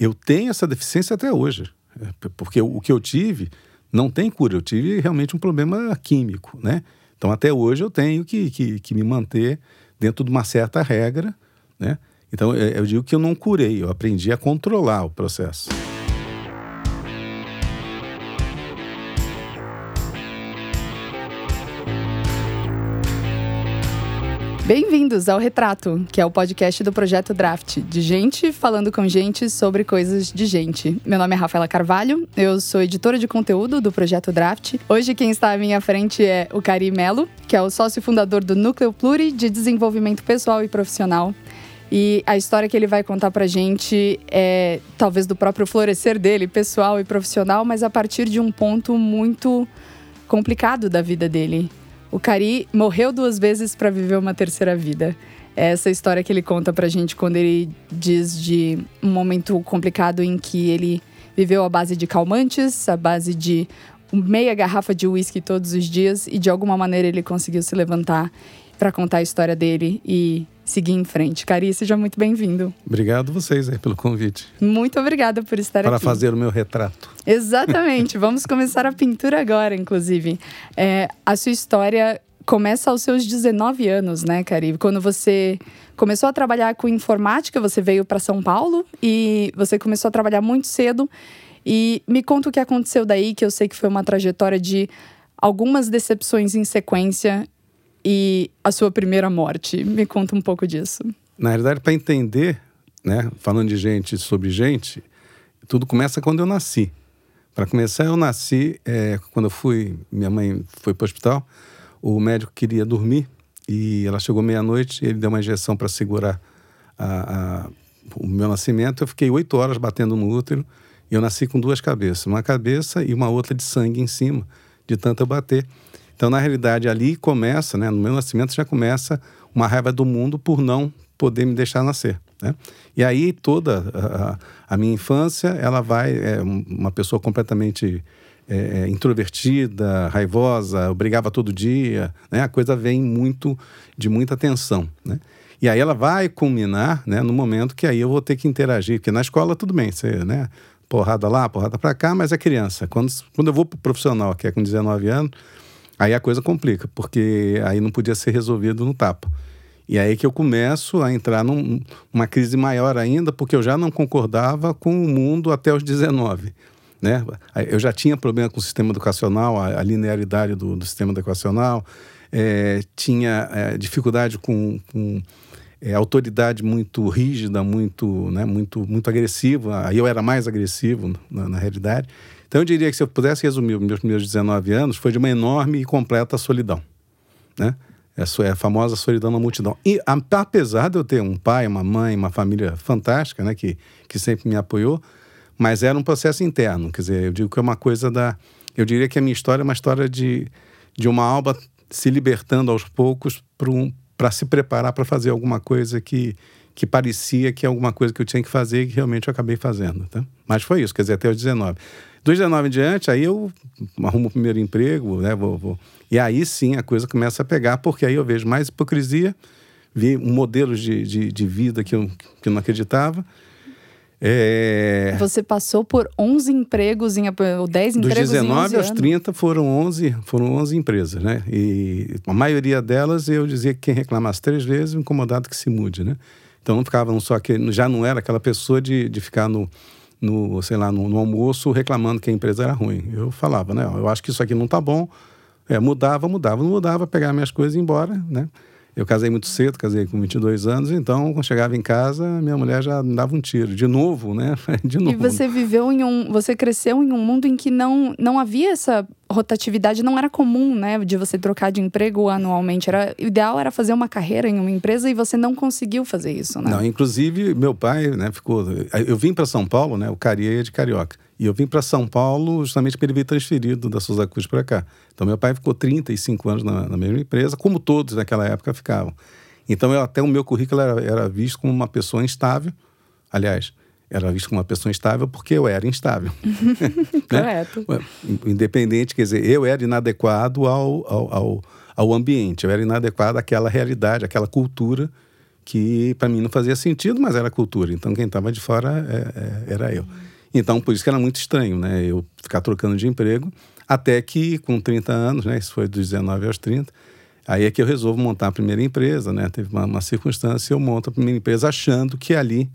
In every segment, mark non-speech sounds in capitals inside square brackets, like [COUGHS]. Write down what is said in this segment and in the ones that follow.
eu tenho essa deficiência até hoje. É, porque o que eu tive não tem cura. Eu tive realmente um problema químico, né? Então, até hoje, eu tenho que, que, que me manter dentro de uma certa regra, né? Então, é, eu digo que eu não curei, eu aprendi a controlar o processo. Bem-vindos ao Retrato, que é o podcast do Projeto Draft, de gente falando com gente sobre coisas de gente. Meu nome é Rafaela Carvalho, eu sou editora de conteúdo do Projeto Draft. Hoje quem está à minha frente é o Cari Melo, que é o sócio fundador do Núcleo Pluri de Desenvolvimento Pessoal e Profissional. E a história que ele vai contar pra gente é talvez do próprio florescer dele, pessoal e profissional, mas a partir de um ponto muito complicado da vida dele. O Cari morreu duas vezes para viver uma terceira vida. É essa história que ele conta pra gente quando ele diz de um momento complicado em que ele viveu à base de calmantes, à base de meia garrafa de uísque todos os dias e de alguma maneira ele conseguiu se levantar para contar a história dele e seguir em frente. Cari, seja muito bem-vindo. Obrigado vocês aí pelo convite. Muito obrigada por estar Para aqui. Para fazer o meu retrato. Exatamente. [LAUGHS] Vamos começar a pintura agora, inclusive. É, a sua história começa aos seus 19 anos, né, Cari? Quando você começou a trabalhar com informática, você veio para São Paulo e você começou a trabalhar muito cedo. E me conta o que aconteceu daí, que eu sei que foi uma trajetória de algumas decepções em sequência e a sua primeira morte. Me conta um pouco disso. Na realidade, para entender, né, falando de gente sobre gente, tudo começa quando eu nasci. Para começar, eu nasci é, quando eu fui, minha mãe foi para o hospital, o médico queria dormir e ela chegou meia-noite, ele deu uma injeção para segurar a, a, o meu nascimento. Eu fiquei oito horas batendo no útero e eu nasci com duas cabeças, uma cabeça e uma outra de sangue em cima, de tanto eu bater. Então, na realidade, ali começa, né, no meu nascimento já começa uma raiva do mundo por não poder me deixar nascer. Né? E aí toda a, a minha infância, ela vai, é, uma pessoa completamente é, é, introvertida, raivosa, brigava todo dia, né? A coisa vem muito, de muita tensão, né? E aí ela vai culminar, né, no momento que aí eu vou ter que interagir, porque na escola tudo bem, você, né, porrada lá, porrada para cá, mas é criança. Quando, quando eu vou pro profissional, que é com 19 anos, Aí a coisa complica, porque aí não podia ser resolvido no tapa. E aí que eu começo a entrar num, numa crise maior ainda, porque eu já não concordava com o mundo até os 19. Né? Eu já tinha problema com o sistema educacional, a, a linearidade do, do, sistema educacional, é, tinha é, dificuldade com, com é, autoridade muito rígida, muito, né, muito, muito agressiva. Aí eu era mais agressivo, na, na realidade. Então eu diria que se eu pudesse resumir os meus primeiros 19 anos, foi de uma enorme e completa solidão, né? Essa é a famosa solidão na multidão. E apesar de eu ter um pai, uma mãe, uma família fantástica, né, que, que sempre me apoiou, mas era um processo interno. Quer dizer, eu digo que é uma coisa da. Eu diria que a minha história é uma história de, de uma alma se libertando aos poucos para um, se preparar para fazer alguma coisa que, que parecia que é alguma coisa que eu tinha que fazer e que realmente eu acabei fazendo. Tá? Mas foi isso, quer dizer, até os 19. Dos 19 em diante, aí eu arrumo o primeiro emprego, né? Vou, vou. E aí sim a coisa começa a pegar, porque aí eu vejo mais hipocrisia, vi um modelo de, de, de vida que eu, que eu não acreditava. É... Você passou por 11 empregos, em, ou 10 empregos Dos 19 aos 30 foram 11, foram 11 empresas, né? E a maioria delas eu dizia que quem reclamasse três vezes, incomodado que se mude, né? Então não ficava só que já não era aquela pessoa de, de ficar no no, sei lá, no, no, almoço reclamando que a empresa era ruim. Eu falava, né? Eu acho que isso aqui não tá bom. É, mudava, mudava, não mudava, pegava minhas coisas e ir embora, né? Eu casei muito cedo, casei com 22 anos, então quando chegava em casa, minha mulher já dava um tiro. De novo, né? [LAUGHS] De novo. E você viveu em um. Você cresceu em um mundo em que não, não havia essa rotatividade, não era comum, né? De você trocar de emprego anualmente. Era, o ideal era fazer uma carreira em uma empresa e você não conseguiu fazer isso, né? Não, inclusive, meu pai, né, ficou. Eu vim para São Paulo, né? O Caria é de Carioca. E eu vim para São Paulo justamente porque ele veio transferido da Souza Cruz para cá. Então, meu pai ficou 35 anos na, na, mesma empresa, como todos naquela época ficavam. Então, eu, até o meu currículo era, era visto como uma pessoa instável. Aliás, era visto como uma pessoa instável porque eu era instável. [LAUGHS] [LAUGHS] né? Correto. Independente, quer dizer, eu era inadequado ao, ao, ao, ao, ambiente, eu era inadequado àquela realidade, àquela cultura que para mim não fazia sentido, mas era cultura. Então quem estava de fora é, é, era eu. Então por isso que era muito estranho, né? Eu ficar trocando de emprego, até que com 30 anos, né? Isso foi dos 19 aos 30, aí é que eu resolvo montar a primeira empresa, né? Teve uma, uma circunstância, eu monto a primeira empresa achando que ali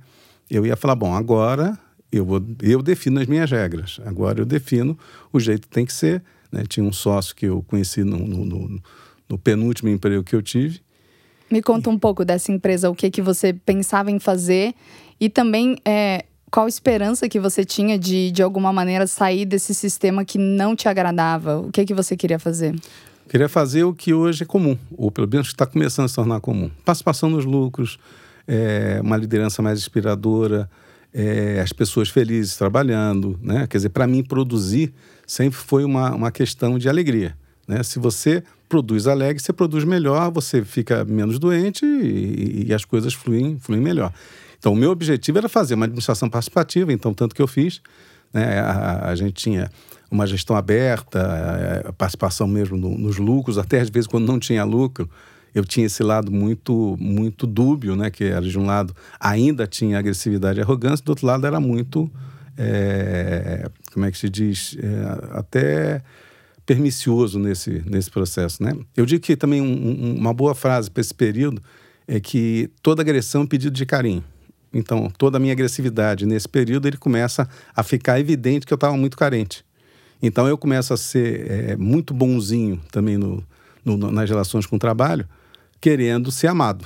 eu ia falar, bom, agora eu, vou, eu defino as minhas regras. Agora eu defino o jeito que tem que ser. Né? Tinha um sócio que eu conheci no, no, no, no penúltimo emprego que eu tive. Me conta um pouco dessa empresa, o que, que você pensava em fazer e também é, qual esperança que você tinha de, de alguma maneira, sair desse sistema que não te agradava? O que, que você queria fazer? Queria fazer o que hoje é comum, ou pelo menos está começando a se tornar comum. Participação nos lucros, é, uma liderança mais inspiradora, é, as pessoas felizes trabalhando, né? Quer dizer, para mim produzir sempre foi uma, uma questão de alegria, né? Se você produz alegre, você produz melhor, você fica menos doente e, e as coisas fluem, fluem melhor. Então, o meu objetivo era fazer uma administração participativa, então tanto que eu fiz, né? A, a gente tinha uma gestão aberta, a participação mesmo no, nos lucros, até às vezes quando não tinha lucro, eu tinha esse lado muito muito dúbio, né? Que era de um lado ainda tinha agressividade e arrogância, do outro lado era muito é, como é que se diz é, até pernicioso nesse nesse processo, né? Eu digo que também um, um, uma boa frase para esse período é que toda agressão é um pedido de carinho. Então, toda a minha agressividade nesse período ele começa a ficar evidente que eu estava muito carente. Então, eu começo a ser é, muito bonzinho também no, no, nas relações com o trabalho, querendo ser amado.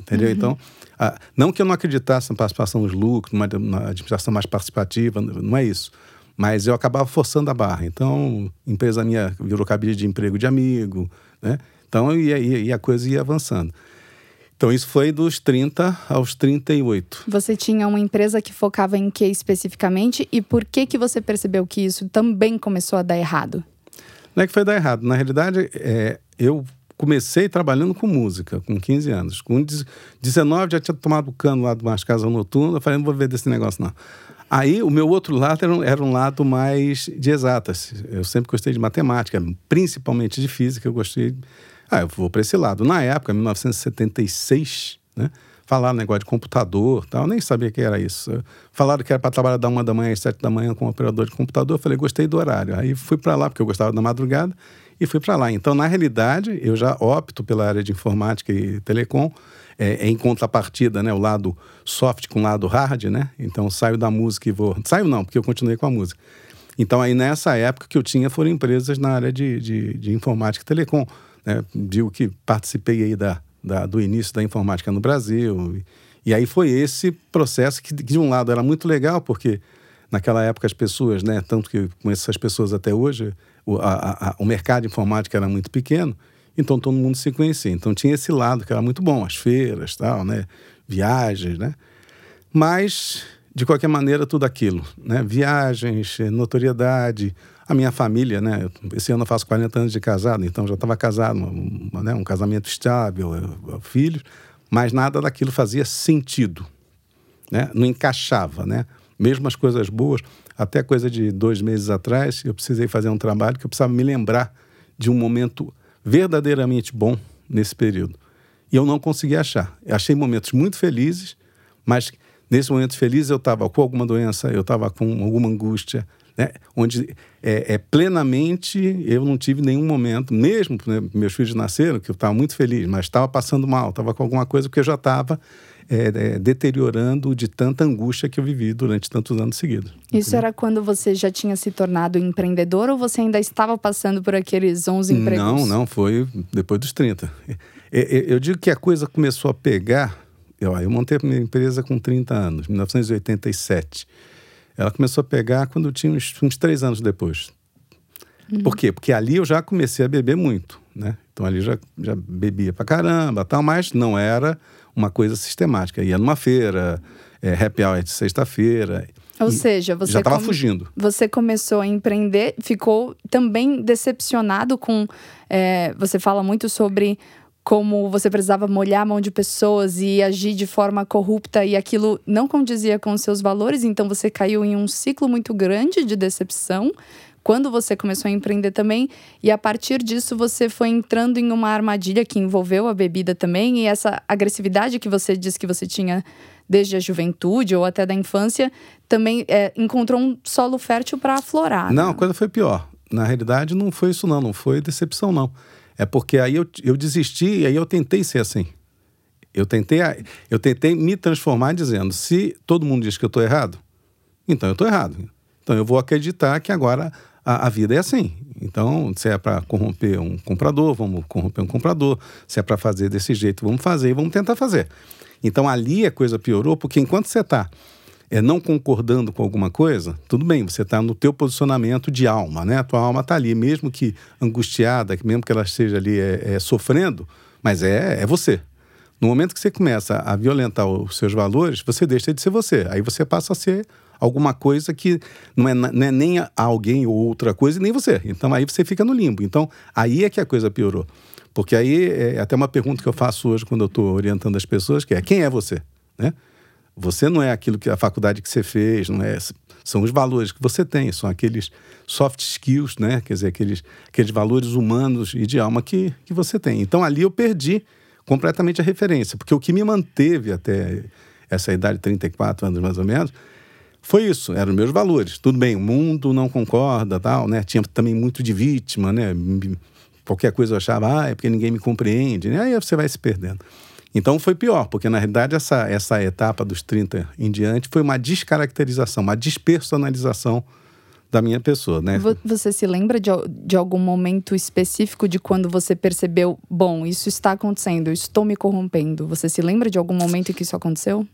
Entendeu? Uhum. Então, ah, não que eu não acreditasse na participação nos lucros, numa, numa administração mais participativa, não é isso. Mas eu acabava forçando a barra. Então, empresa minha virou cabide de emprego de amigo, né? Então, e, e a coisa ia avançando. Então, isso foi dos 30 aos 38. Você tinha uma empresa que focava em que especificamente? E por que, que você percebeu que isso também começou a dar errado? Não é que foi dar errado. Na realidade, é, eu comecei trabalhando com música, com 15 anos. Com 19 já tinha tomado cano lá de umas casas noturnas. Eu falei, não vou ver desse negócio, não. Aí o meu outro lado era, era um lado mais de exatas. Eu sempre gostei de matemática, principalmente de física. Eu gostei. Ah, eu vou para esse lado. Na época, 1976, né? Falaram negócio de computador tal, eu nem sabia que era isso. Falaram que era para trabalhar da uma da manhã às sete da manhã com um operador de computador. Eu falei, gostei do horário. Aí fui para lá, porque eu gostava da madrugada e fui para lá. Então, na realidade, eu já opto pela área de informática e telecom, é, é, em contrapartida, né, o lado soft com o lado hard, né? Então, saio da música e vou... Saio não, porque eu continuei com a música. Então, aí nessa época que eu tinha foram empresas na área de, de, de informática e telecom. Né? Digo que participei aí da, da, do início da informática no Brasil. E, aí foi esse processo que, de um lado, era muito legal, porque naquela época as pessoas, né, tanto que conheço essas pessoas até hoje, o, a, a, o mercado de informática era muito pequeno, então todo mundo se conhecia. Então tinha esse lado que era muito bom, as feiras, tal, né? Viagens, né? Mas de qualquer maneira tudo aquilo, né? Viagens, notoriedade, a minha família, né? Esse ano eu faço 40 anos de casado, então já estava casado, um, né? um casamento estável, filhos, mas nada daquilo fazia sentido, né? Não encaixava, né? Mesmo as coisas boas, até coisa de dois meses atrás, eu precisei fazer um trabalho que eu precisava me lembrar de um momento verdadeiramente bom nesse período. E eu não consegui achar. Eu achei momentos muito felizes, mas nesse momento feliz eu estava com alguma doença, eu estava com alguma angústia, né? onde é, é, plenamente eu não tive nenhum momento, mesmo né, meus filhos nasceram, que eu estava muito feliz, mas estava passando mal, estava com alguma coisa, porque eu já estava é, é, deteriorando de tanta angústia que eu vivi durante tantos anos seguidos. Isso entendeu? era quando você já tinha se tornado empreendedor ou você ainda estava passando por aqueles 11 empregos? Não, não, foi depois dos 30. Eu digo que a coisa começou a pegar. Eu, eu montei a minha empresa com 30 anos, 1987. Ela começou a pegar quando eu tinha uns, uns três anos depois. Uhum. Por quê? Porque ali eu já comecei a beber muito, né? Então ali já, já bebia pra caramba, tal, mas não era uma coisa sistemática. Ia numa feira, é, happy hour de sexta-feira. Ou seja, você já estava fugindo. Você começou a empreender, ficou também decepcionado com. É, você fala muito sobre como você precisava molhar a mão de pessoas e agir de forma corrupta e aquilo não condizia com os seus valores, então você caiu em um ciclo muito grande de decepção quando você começou a empreender também. E a partir disso, você foi entrando em uma armadilha que envolveu a bebida também. E essa agressividade que você disse que você tinha desde a juventude ou até da infância, também é, encontrou um solo fértil para aflorar. Não, né? a coisa foi pior. Na realidade, não foi isso, não. Não foi decepção, não. É porque aí eu, eu desisti e aí eu tentei ser assim. Eu tentei, eu tentei me transformar dizendo: se todo mundo diz que eu estou errado, então eu estou errado. Então eu vou acreditar que agora a, a vida é assim. Então, se é para corromper um comprador, vamos corromper um comprador. Se é para fazer desse jeito, vamos fazer e vamos tentar fazer. Então ali a coisa piorou, porque enquanto você está é, não concordando com alguma coisa, tudo bem, você está no teu posicionamento de alma, né? A tua alma está ali, mesmo que angustiada, mesmo que ela esteja ali é, é, sofrendo, mas é, é você. No momento que você começa a violentar os seus valores, você deixa de ser você. Aí você passa a ser alguma coisa que não é, não é nem alguém ou outra coisa, nem você. Então aí você fica no limbo. Então aí é que a coisa piorou. Porque aí é até uma pergunta que eu faço hoje quando eu estou orientando as pessoas, que é quem é você? Né? Você não é aquilo que a faculdade que você fez, não é, são os valores que você tem, são aqueles soft skills, né? Quer dizer, aqueles, aqueles valores humanos e de alma que, que você tem. Então ali eu perdi completamente a referência, porque o que me manteve até essa idade, 34 anos mais ou menos, foi isso, eram os meus valores. Tudo bem, o mundo não concorda, tal, né? Tinha também muito de vítima, né? qualquer coisa eu achava, ah, é porque ninguém me compreende. Né? Aí você vai se perdendo. Então foi pior, porque na realidade essa, essa etapa dos 30 em diante foi uma descaracterização, uma despersonalização da minha pessoa, né? Você se lembra de, de algum momento específico de quando você percebeu, bom, isso está acontecendo, eu estou me corrompendo? Você se lembra de algum momento em que isso aconteceu?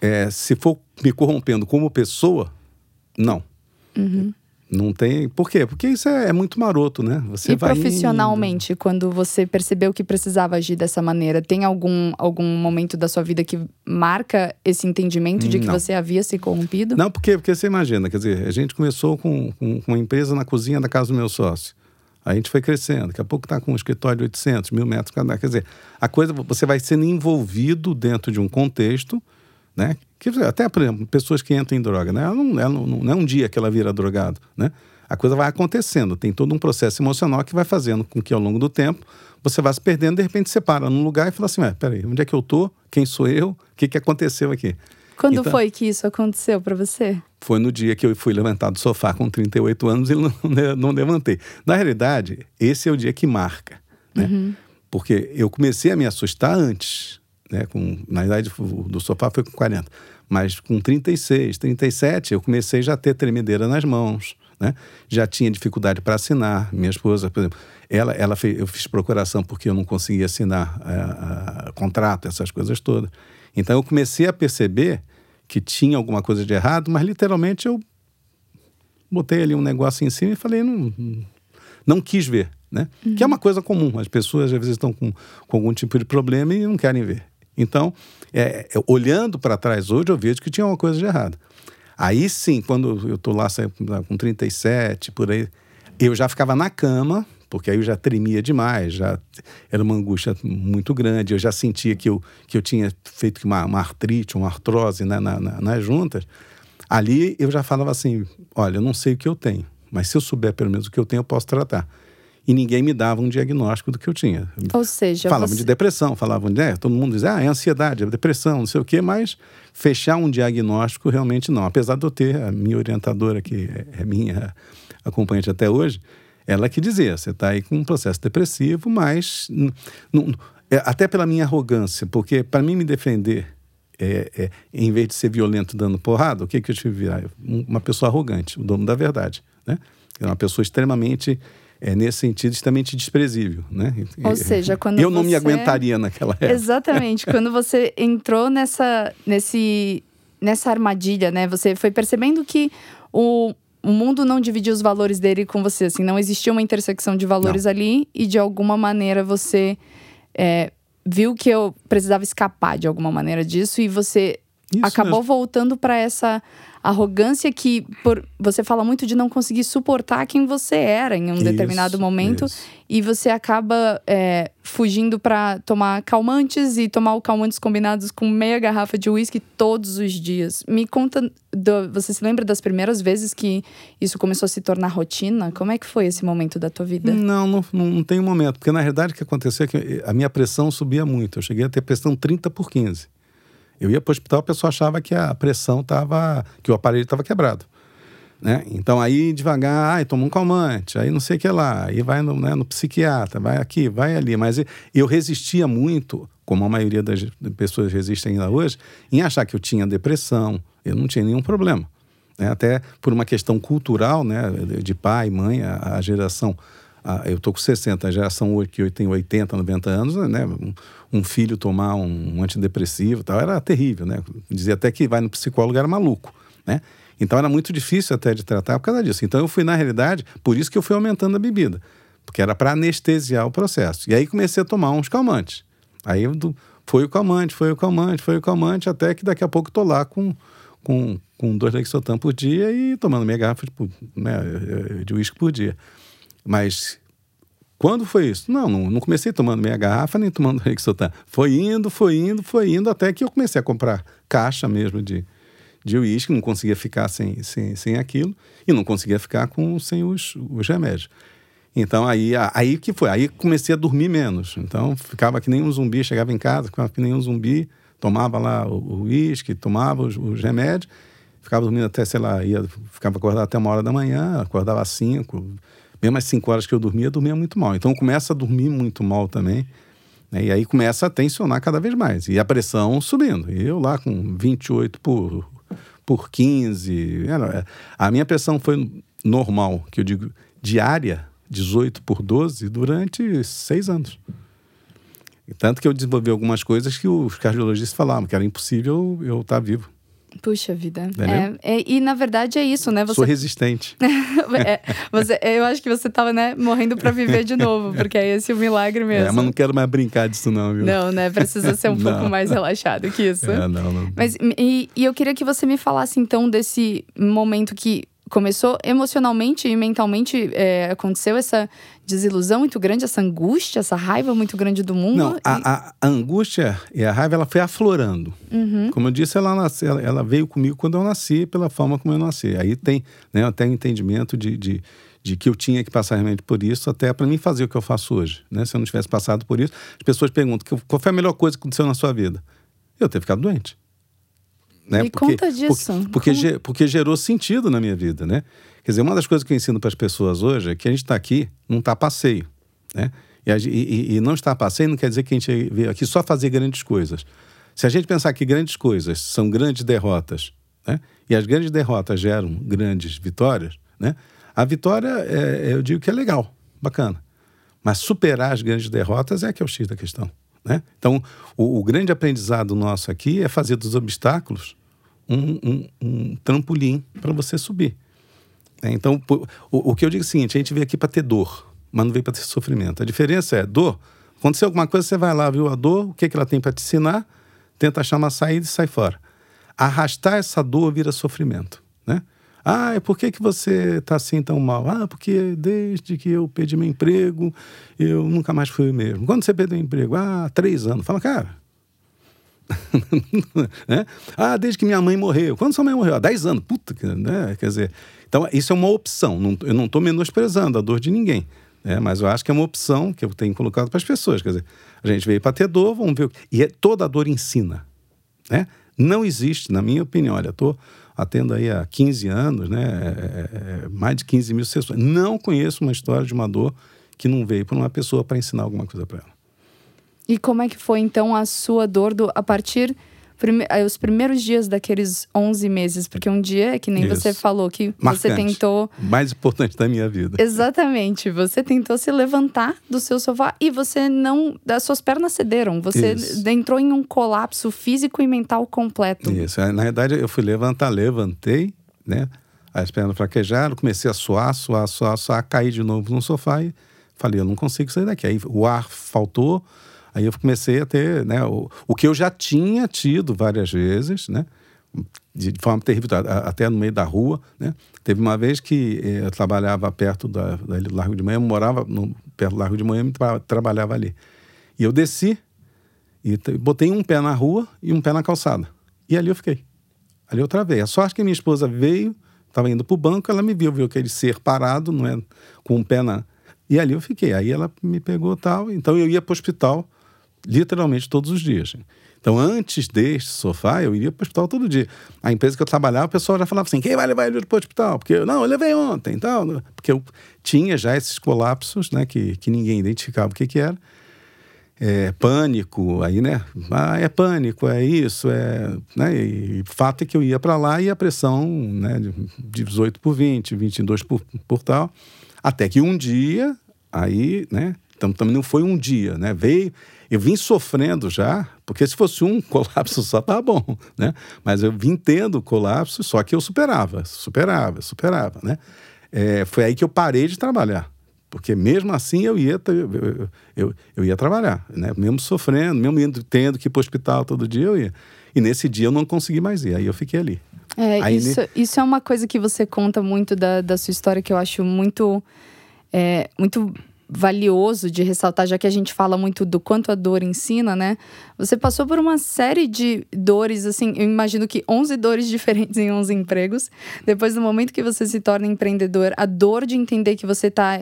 É, se for me corrompendo como pessoa, não. Uhum. Não tem. Por quê? Porque isso é, é muito maroto, né? Você e vai profissionalmente, indo. quando você percebeu que precisava agir dessa maneira, tem algum, algum momento da sua vida que marca esse entendimento de que Não. você havia se corrompido? Não, porque, porque você imagina, quer dizer, a gente começou com, com, com uma empresa na cozinha da casa do meu sócio. a gente foi crescendo, daqui a pouco está com um escritório de 800, mil metros cada. Quer dizer, a coisa, você vai sendo envolvido dentro de um contexto né? Que, até, por exemplo, pessoas que entram em droga, né? Ela não, ela não, não é um dia que ela vira drogado, né? A coisa vai acontecendo, tem todo um processo emocional que vai fazendo com que ao longo do tempo você vá se perdendo, de repente você para num lugar e fala assim, peraí, onde é que eu tô? Quem sou eu? O que, que aconteceu aqui? Quando então, foi que isso aconteceu para você? Foi no dia que eu fui levantado do sofá com 38 anos e [LAUGHS] não, não levantei. Na realidade, esse é o dia que marca, né? Uhum. Porque eu comecei a me assustar antes né? Com, na idade do sofá foi com 40. Mas com 36, 37, eu comecei já a ter tremedeira nas mãos, né? Já tinha dificuldade para assinar. Minha esposa, por exemplo, ela, ela fez, eu fiz procuração porque eu não conseguia assinar a, a, contrato, essas coisas todas. Então eu comecei a perceber que tinha alguma coisa de errado, mas literalmente eu botei ali um negócio em cima e falei, não, não quis ver, né? Uhum. Que é uma coisa comum. As pessoas às vezes estão com, com algum tipo de problema e não querem ver. Então, é, é, olhando para trás hoje, eu vejo que tinha uma coisa de errado. Aí sim, quando eu estou lá com 37, por aí, eu já ficava na cama, porque aí eu já tremia demais, já era uma angústia muito grande, eu já sentia que eu, que eu tinha feito uma, uma artrite, uma artrose na, na, na, nas juntas. Ali eu já falava assim: olha, eu não sei o que eu tenho, mas se eu souber pelo menos o que eu tenho, eu posso tratar e ninguém me dava um diagnóstico do que eu tinha. Ou seja, falavam você... de depressão, falavam de, é, todo mundo dizia, ah, é ansiedade, é depressão, não sei o quê, mas fechar um diagnóstico realmente não. Apesar de eu ter a minha orientadora, que é, é minha acompanhante até hoje, ela que dizia, você está aí com um processo depressivo, mas é, até pela minha arrogância, porque para mim me defender é, é, em vez de ser violento dando porrada, o que, que eu tive virar? Uma pessoa arrogante, o dono da verdade. Né? É uma pessoa extremamente é nesse sentido extremamente desprezível, né? Ou seja, quando eu não me aguentaria naquela época. Exatamente, quando você entrou nessa nesse nessa armadilha, né? Você foi percebendo que o, o mundo não dividia os valores dele com você, assim, não existia uma intersecção de valores não. ali e de alguma maneira você é, viu que eu precisava escapar de alguma maneira disso e você Isso acabou mesmo. voltando para essa arrogância que por, você fala muito de não conseguir suportar quem você era em um Isso, determinado momento isso. e você acaba é, fugindo para tomar calmantes e tomar calmantes combinados com meia garrafa de uísque todos os dias. Me conta, do- você se lembra das primeiras vezes que isso começou a se tornar rotina? Como é que foi esse momento da tua vida? Não, não, não, não tem um momento. Porque, na realidade, o que aconteceu é que a minha pressão subia muito. Eu cheguei a ter pressão 30 por 15. Eu ia para o hospital, a pessoa achava que a pressão estava... que o aparelho estava quebrado. Né? Então, aí, devagar, ai, toma um calmante, aí não sei o que lá, aí vai no, né, no psiquiatra, vai aqui, vai ali. Mas eu resistia muito, como a maioria das pessoas resistem ainda hoje, em achar que eu tinha depressão. Eu não tinha nenhum problema né? até por uma questão cultural, né? de pai, mãe, a, a geração. A- eu estou com 60, a geração que tem 80, 90 anos, né? um, um filho tomar um, um antidepressivo tal, era terrível. Né? Dizia até que vai no psicólogo era maluco. Né? Então era muito difícil até de tratar por causa disso. Então eu fui, na realidade, por isso que eu fui aumentando a bebida, porque era para anestesiar o processo. E aí comecei a tomar uns calmantes. Aí eu foi o calmante, foi o calmante, foi o calmante, até que daqui a pouco estou lá com, com, com dois Lexotan por dia e tomando minha garrafa de, pu- né, de uísque por dia. Mas quando foi isso? Não, não, não comecei tomando minha garrafa nem tomando [LAUGHS] Lexotan. Foi indo, foi indo, foi indo, até que eu comecei a comprar caixa mesmo de, de uísque, não conseguia ficar sem, sem, sem aquilo e não conseguia ficar com, sem os, os remédios. Então aí, aí que foi, aí comecei a dormir menos. Então ficava que nem um zumbi, chegava em casa, ficava que nem um zumbi, tomava lá o uísque, tomava os, os remédios, ficava dormindo até, sei lá, ia, ficava acordado até uma hora da manhã, acordava às cinco. Mesmo às cinco horas que eu dormia, eu dormia muito mal. Então começa a dormir muito mal também. né? E aí começa a tensionar cada vez mais. E a pressão subindo. E eu lá com 28 por, por 15. era- A minha pressão foi normal, que eu digo diária, 18 por 12, durante seis anos. E tanto que eu desenvolvi algumas coisas que os cardiologistas falavam, que era impossível eu estar vivo. Puxa vida. Entendeu? É, é- e na verdade é isso, né? Sou Você, resistente. [LAUGHS] é, você- eu acho que você tava, né, morrendo pra viver de novo, porque é esse o milagre mesmo. É, mas não quero mais brincar disso não, viu? Não, né? Precisa ser um [LAUGHS] pouco mais relaxado que isso. É, não, não. Mas e, e eu queria que você me falasse então desse momento que começou emocionalmente e mentalmente é, aconteceu essa desilusão muito grande, essa angústia, essa raiva muito grande do mundo. Não, e- a, a- a angústia e a raiva ela foi aflorando. Uhum. Como eu disse, ela, nasce- ela, ela veio comigo quando eu nasci, pela forma como eu nasci. Aí tem né, até o entendimento de, de, de que eu tinha que passar realmente por isso, até para mim fazer o que eu faço hoje. Né? Se eu não tivesse passado por isso, as pessoas perguntam "Que- qual foi a melhor coisa que aconteceu na sua vida? Eu ter ficado doente. Né? Me conta disso. Porque, porque, porque gerou sentido na minha vida, né? Quer dizer, uma das coisas que eu ensino para as pessoas hoje é que a gente está aqui, não está passeio, né? E, e- e não estar a passeio não quer dizer que a gente veio aqui só fazer grandes coisas. Se a gente pensar que grandes coisas são grandes derrotas, né? E as grandes derrotas geram grandes vitórias, né? A vitória, é, eu digo que é legal, bacana. Mas superar as grandes derrotas é que é o X da questão. Né? Então, o, o grande aprendizado nosso aqui é fazer dos obstáculos um, um- um trampolim para você subir. né? Então, o, o que eu digo é o seguinte: a gente veio aqui para ter dor, mas não veio para ter sofrimento. A diferença é dor. Aconteceu alguma coisa, você vai lá, viu a dor, o que, que ela tem para te ensinar, tenta achar uma saída e sai fora. Arrastar essa dor vira sofrimento. Né? Ah, por que, que você está assim tão mal? Ah, porque desde que eu perdi meu emprego, eu nunca mais fui o mesmo. Quando você perdeu o emprego? Ah, três anos. Fala, cara. [LAUGHS] né? Ah, desde que minha mãe morreu. Quando sua mãe morreu? Há 10 anos. Puta, né? Quer dizer, então isso é uma opção. Eu não estou menosprezando a dor de ninguém. Né? Mas eu acho que é uma opção que eu tenho colocado para as pessoas. Quer dizer, a gente veio para ter dor, vamos ver. E é, toda dor ensina. Né? Não existe, na minha opinião, olha, estou atendo aí há 15 anos, né? é, é, mais de 15 mil sessões. Não conheço uma história de uma dor que não veio por uma pessoa para ensinar alguma coisa para ela. E como é que foi então a sua dor do, a partir prime, eh, os primeiros dias daqueles 11 meses? Porque um dia, que nem Isso. você falou, que você Marcante. tentou Mais importante da minha vida. Exatamente. Você tentou se levantar do seu sofá e você não. As suas pernas cederam. Você Isso. entrou em um colapso físico e mental completo. Isso. Aí, Na verdade, eu fui levantar, levantei, né? As pernas fraquejaram, comecei a suar, suar, suar, suar, caí de novo no sofá e falei, eu não consigo sair daqui. Aí o ar faltou, aí eu comecei a ter, né? O, o que eu já tinha tido várias vezes, né? de, forma terrível, até no meio da rua, né? Teve uma vez que eh, eu trabalhava perto da, da do Largo de Manhã, morava no, perto do Largo de e tra, trabalhava ali. E eu desci e botei um pé na rua e um pé na calçada. E ali eu fiquei. Ali eu travei. A sorte que minha esposa veio, estava indo para o banco, ela me viu, viu aquele ser parado, não é, com um pé na. E ali eu fiquei. Aí ela me pegou tal. Então eu ia para o hospital literalmente todos os dias. Então, antes deste sofá, eu iria para o hospital todo dia. A empresa que eu trabalhava, o pessoal já falava assim: quem vai levar ele para o hospital? Porque, eu, não, eu levei ontem. Então, porque eu tinha já esses colapsos, né, que, que ninguém identificava o que, que era é, pânico, aí, né? Ah, é pânico, é isso, é. Né? E o fato é que eu ia para lá e a pressão, né, de 18 por 20, 22 por, por tal. Até que um dia, aí, né? Então também não foi um dia, né? Veio, eu vim sofrendo já, porque se fosse um [LAUGHS] colapso só tá bom, né? Mas eu vim tendo colapso, só que eu superava, superava, superava, né? É, foi aí que eu parei de trabalhar. Porque mesmo assim eu ia, eu, eu, eu ia trabalhar, né? Mesmo sofrendo, mesmo indo, tendo que ir para o hospital todo dia, eu ia. E nesse dia eu não consegui mais ir, aí eu fiquei ali. É, aí, isso, ne... isso é uma coisa que você conta muito da, da sua história que eu acho muito, é, muito valioso de ressaltar, já que a gente fala muito do quanto a dor ensina, né? Você passou por uma série de dores, assim, eu imagino que 11 dores [LAUGHS] diferentes em 11 empregos. Depois do momento que você se torna empreendedor, a dor de entender que você está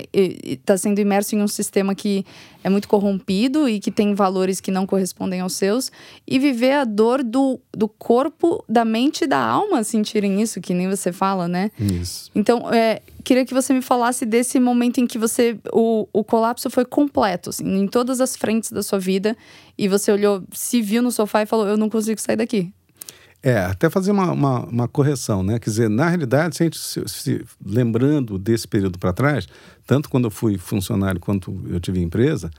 tá sendo imerso em um sistema que é muito corrompido e que tem valores que não correspondem aos seus, e viver a dor do, do corpo, da mente e da alma sentirem isso, que nem você fala, né? Isso. Então, é, queria que você me falasse desse momento em que você o, o colapso foi completo, assim, em todas as frentes da sua vida, e você olhou, se viu no sofá e falou: Eu não consigo sair daqui. É, até fazer uma, uma, uma, correção, né? Quer dizer, na realidade, se a gente se, se, lembrando desse período para trás, tanto quando eu fui funcionário quanto eu tive empresa,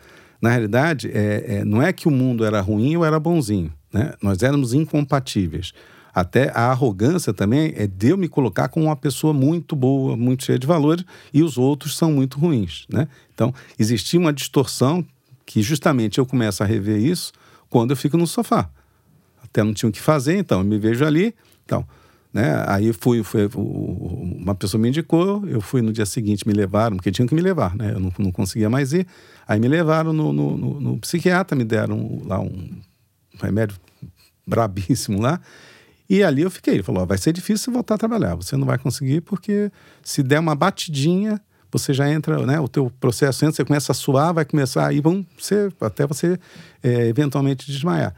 na realidade, é, é, não é que o mundo era ruim ou era bonzinho, né? Nós éramos incompatíveis. Até a arrogância também é de eu me colocar como uma pessoa muito boa, muito cheia de valores, e os outros são muito ruins, né? Então, existia uma distorção que justamente eu começo a rever isso quando eu fico no sofá até não tinha o que fazer, então eu me vejo ali. Então, né? Aí fui, fui, uma pessoa me indicou, eu fui no dia seguinte, me levaram, porque tinham que me levar, né? Eu não, não conseguia mais ir. Aí me levaram no, no, no, no psiquiatra, me deram lá um remédio brabíssimo lá. E ali eu fiquei. Ele falou: vai ser difícil voltar a trabalhar. Você não vai conseguir, porque se der uma batidinha, você já entra, né? O teu processo entra, você começa a suar, vai começar, aí vão ser, até você é, eventualmente desmaiar.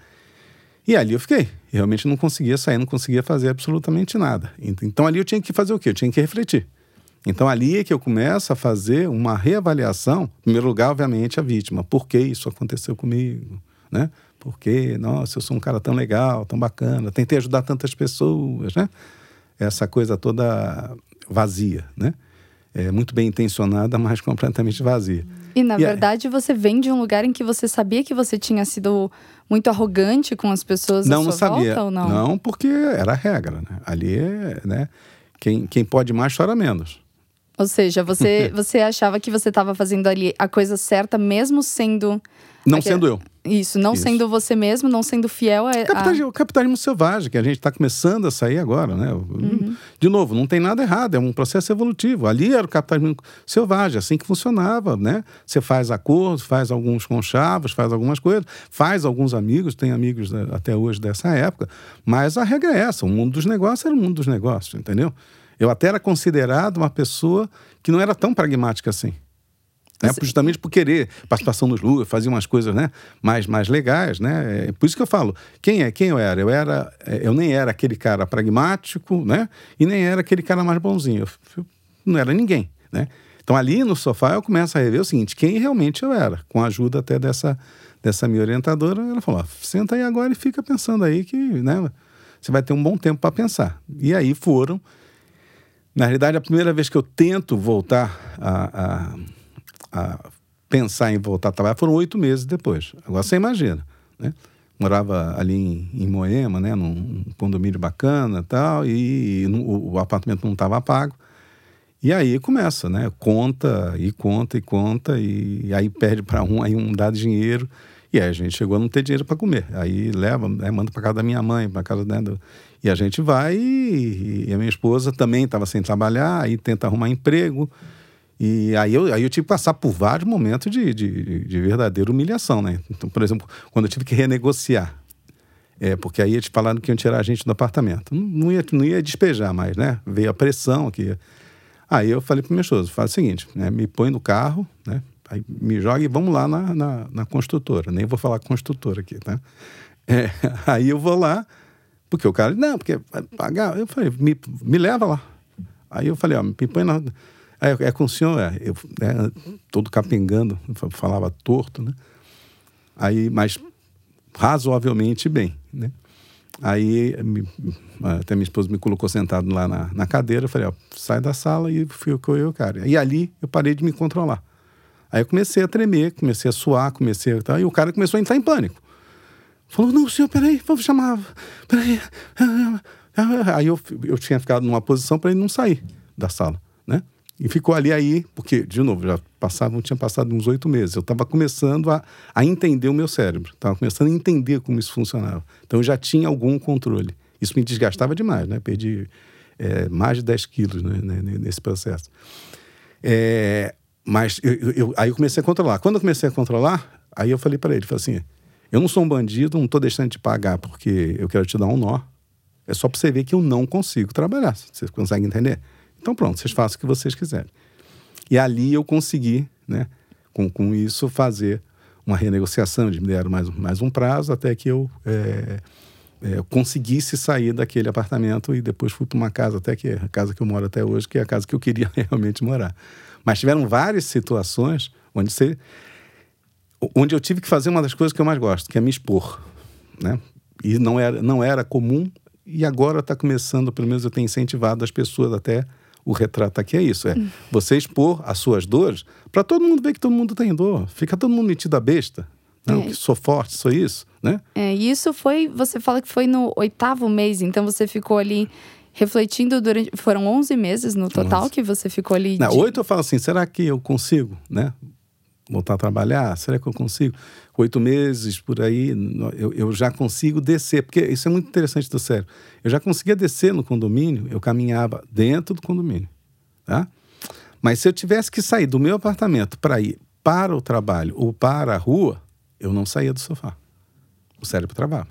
E ali eu fiquei. Realmente não conseguia sair, não conseguia fazer absolutamente nada. Então ali eu tinha que fazer o quê? Eu tinha que refletir. Então ali é que eu começo a fazer uma reavaliação, em primeiro lugar, obviamente, a vítima. Por que isso aconteceu comigo? Né? Porque, nossa, eu sou um cara tão legal, tão bacana, tentei ajudar tantas pessoas, né? Essa coisa toda vazia, né? É muito bem intencionada, [LAUGHS] mas completamente vazia. E na e verdade, é... você vem de um lugar em que você sabia que você tinha sido muito arrogante com as pessoas não, à sua não sabia. volta, ou não? Não, porque era a regra, né? Ali, né? Quem, quem pode mais chora menos. Ou seja, você, [LAUGHS] você achava que você estava fazendo ali a coisa certa, mesmo sendo. Não aquele... sendo eu. Isso, não Isso. sendo você mesmo, não sendo fiel a. Capitalismo, a... capitalismo selvagem, que a gente está começando a sair agora, né? Uhum. De novo, não tem nada errado, é um processo evolutivo. Ali era o capitalismo selvagem, assim que funcionava, né? Você faz acordos, faz alguns conchavos, faz algumas coisas, faz alguns amigos, tem amigos né, até hoje dessa época, mas a regra é essa: o mundo dos negócios era o mundo dos negócios, entendeu? Eu até era considerado uma pessoa que não era tão pragmática assim. Né? Justamente por querer participação nos lucros, fazer umas coisas né? mais, mais legais. Né? É por isso que eu falo, quem é quem eu era? Eu, era? É, eu nem era aquele cara pragmático né? e nem era aquele cara mais bonzinho. Eu, não era ninguém. Né? Então ali no sofá eu começo a rever o seguinte, quem realmente eu era, com a ajuda até dessa, dessa minha orientadora, ela falou, senta aí agora e fica pensando aí que né, você vai ter um bom tempo para pensar. E aí foram na realidade, a primeira vez que eu tento voltar a, a, a pensar em voltar a trabalhar foram oito meses depois. Agora você imagina, né? Morava ali em, em Moema, né? Num condomínio bacana tal, e, e o, o apartamento não estava pago. E aí começa, né? Conta e conta e conta, e aí perde para um, aí um dá dinheiro. E aí a gente chegou a não ter dinheiro para comer. Aí leva, né, manda para casa da minha mãe, para casa né, do... E a gente vai e, e a minha esposa também estava sem trabalhar, aí tenta arrumar emprego. E aí eu, aí eu tive que passar por vários momentos de, de, de verdadeira humilhação, né? Então, por exemplo, quando eu tive que renegociar, é, porque aí eles falaram que iam tirar a gente do apartamento. Não, ia, não ia despejar mais, né? Veio a pressão aqui. Aí eu falei para meu esposo, faz o seguinte, né? me põe no carro, né? Aí me joga e vamos lá na, na, na construtora. Nem vou falar construtora aqui, tá? É, [LAUGHS] aí eu vou lá, porque o cara, não, porque vai pagar. Eu falei, me, me leva lá. Aí eu falei, ó, me põe na. É, é com o senhor, é, eu, é, todo capengando, falava torto, né? Aí, mas razoavelmente bem, né? Aí me, até minha esposa me colocou sentado lá na, na cadeira, eu falei, ó, sai da sala e fui eu, cara. E ali eu parei de me controlar. Aí eu comecei a tremer, comecei a suar, comecei a e o cara começou a entrar em pânico. Falou, não, senhor, peraí, vamos chamar, peraí. [LAUGHS] Aí eu, eu tinha ficado numa posição para ele não sair da sala, né? E ficou ali aí, porque, de novo, já passavam, tinha passado uns oito meses. Eu estava começando a, a entender o meu cérebro, estava começando a entender como isso funcionava. Então eu já tinha algum controle. Isso me desgastava demais, né? Perdi é, mais de 10 quilos né, nesse processo. É, mas eu, eu, aí eu comecei a controlar. Quando eu comecei a controlar, aí eu falei para ele, falei assim, eu não sou um bandido, não estou deixando de pagar porque eu quero te dar um nó. É só para você ver que eu não consigo trabalhar. Você consegue entender? Então pronto, vocês façam o que vocês quiserem. E ali eu consegui, né, com, com isso, fazer uma renegociação, de me deram mais, mais um prazo até que eu é, é, conseguisse sair daquele apartamento e depois fui para uma casa, até que a casa que eu moro até hoje, que é a casa que eu queria [LAUGHS] realmente morar. Mas tiveram várias situações onde você, onde eu tive que fazer uma das coisas que eu mais gosto, que é me expor, né? E não era, não era comum e agora está começando, pelo menos eu tenho incentivado as pessoas até o retrato aqui é isso: é você expor as suas dores para todo mundo ver que todo mundo tem dor. Fica todo mundo metido a besta. Não, é. que sou forte, sou isso, né? É, e isso foi, você fala que foi no oitavo mês, então você ficou ali refletindo durante. Foram 11 meses no total 11. que você ficou ali. Na de... oito eu falo assim: será que eu consigo, né? Voltar a trabalhar? Será que eu consigo? Oito meses por aí, eu, eu já consigo descer, porque isso é muito interessante do cérebro. Eu já conseguia descer no condomínio, eu caminhava dentro do condomínio, tá? Mas se eu tivesse que sair do meu apartamento para ir para o trabalho ou para a rua, eu não saía do sofá. O cérebro travava.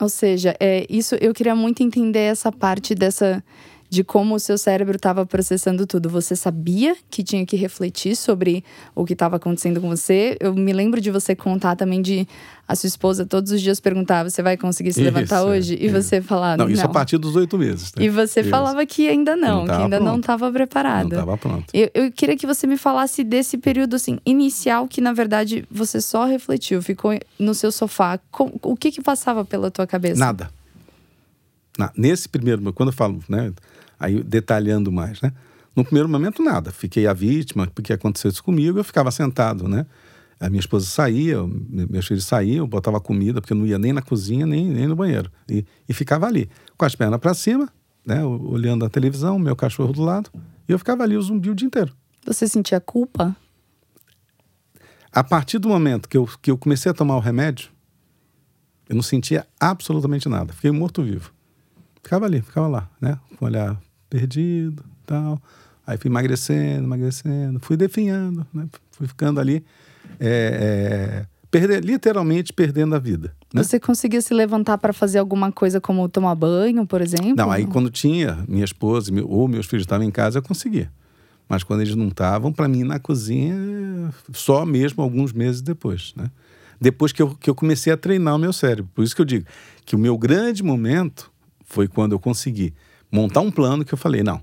Ou seja, é, isso eu queria muito entender essa parte dessa de como o seu cérebro estava processando tudo. Você sabia que tinha que refletir sobre o que estava acontecendo com você? Eu me lembro de você contar também de a sua esposa todos os dias perguntava: você vai conseguir se levantar isso, hoje? É, e você falar. Não, isso não. a partir dos oito meses. Né? E você isso. falava que ainda não, não que ainda pronto. não estava preparada. Não estava pronto. Eu, eu queria que você me falasse desse período assim, inicial, que na verdade você só refletiu, ficou no seu sofá. o que que passava pela tua cabeça? Nada. Nesse primeiro, quando eu falo, né? Aí detalhando mais, né? No primeiro momento, nada. Fiquei a vítima, porque aconteceu isso comigo, eu ficava sentado, né? A minha esposa saía, meus filhos saíam, eu botava comida, porque eu não ia nem na cozinha, nem, nem no banheiro. E, e ficava ali, com as pernas para cima, né? Olhando a televisão, meu cachorro do lado. E eu ficava ali o zumbi o dia inteiro. Você sentia culpa? A partir do momento que eu, que eu comecei a tomar o remédio, eu não sentia absolutamente nada. Fiquei morto-vivo. Ficava ali, ficava lá, né? Com o olhar perdido tal. Aí fui emagrecendo, emagrecendo, fui definhando, né? Fui ficando ali, é, é, perder, literalmente perdendo a vida. Né? Você conseguia se levantar para fazer alguma coisa como tomar banho, por exemplo? Não, aí quando tinha minha esposa ou meus filhos estavam em casa, eu conseguia. Mas quando eles não estavam, para mim na cozinha, só mesmo alguns meses depois, né? Depois que eu, que eu comecei a treinar o meu cérebro. Por isso que eu digo que o meu grande momento foi quando eu consegui montar um plano que eu falei, não,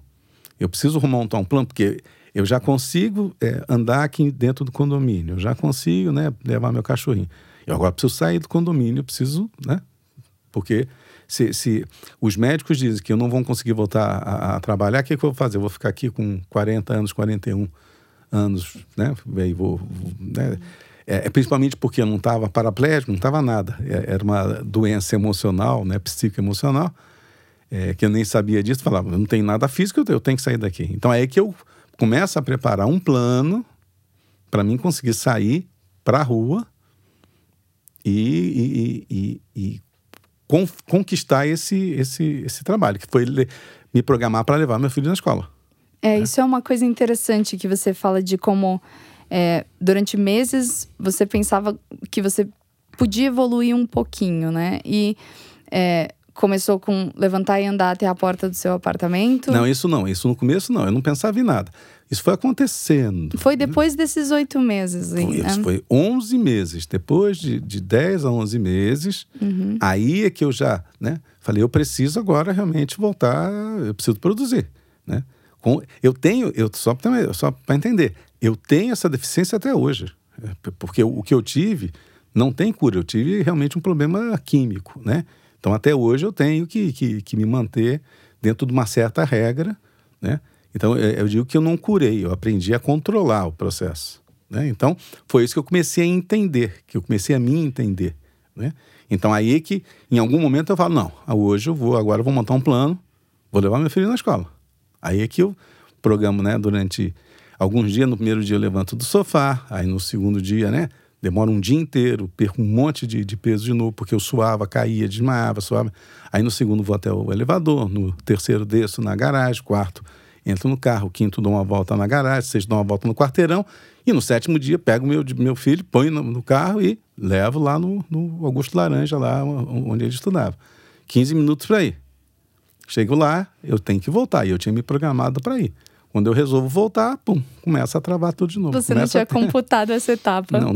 eu preciso montar um plano, porque eu já consigo é, andar aqui dentro do condomínio, eu já consigo né, levar meu cachorrinho. Eu agora preciso sair do condomínio, eu preciso, né? Porque se, se os médicos dizem que eu não vou conseguir voltar a, a trabalhar, o que, que, eu vou fazer? Eu vou ficar aqui com 40 anos, 41 anos, né? E vou, vou né? É, é, principalmente porque eu não estava paraplégico, não estava nada. É, era uma doença emocional, né? Psicoemocional é, que eu nem sabia disso, falava, não tem nada físico, eu tenho que sair daqui. Então é aí que eu começo a preparar um plano para mim conseguir sair para a rua e, e, e, e, con conquistar esse, esse, esse trabalho, que foi me programar para levar meu filho na escola. É, é, isso é uma coisa interessante que você fala de como é, durante meses você pensava que você podia evoluir um pouquinho, né? E é, começou com levantar e andar até a porta do seu apartamento? Não, isso não. Isso no começo não. Eu não pensava em nada. Isso foi acontecendo. Foi depois desses oito meses. Foi, né? Isso foi 11 meses. Depois de, de 10 a 11 meses, uhum. aí é que eu já né, falei, eu preciso agora realmente voltar, eu preciso produzir. Né? Com, eu tenho, eu, só para só entender, eu tenho essa deficiência até hoje. É, porque o que eu tive não tem cura. Eu tive realmente um problema químico, né? Então, até hoje eu tenho que, que, que me manter dentro de uma certa regra, né? Então, eu digo que eu não curei, eu aprendi a controlar o processo. Né? Então, foi isso que eu comecei a entender, que eu comecei a me entender. Né? Então, aí que, em algum momento, eu falo: não, hoje eu vou, agora eu vou montar um plano, vou levar meu filho na escola. Aí é que eu programo, né, durante alguns dias. No primeiro dia eu levanto do sofá, aí no segundo dia, né, demora um dia inteiro, perco um monte de, de peso de novo, porque eu suava, caía, desmaiava, suava. Aí no segundo vou até o elevador, no terceiro desço na garagem, quarto entro no carro, quinto dou uma volta na garagem, sexto dou uma volta no quarteirão, e no sétimo dia pego meu, meu filho, ponho no, no carro e levo lá no, no, Augusto Laranja, lá onde ele estudava. 15 minutos para ir. Chego lá, eu tenho que voltar, e eu tinha me programado para ir. Quando eu resolvo voltar, pum, começa a travar tudo de novo. Você começa não tinha computado essa etapa. Não,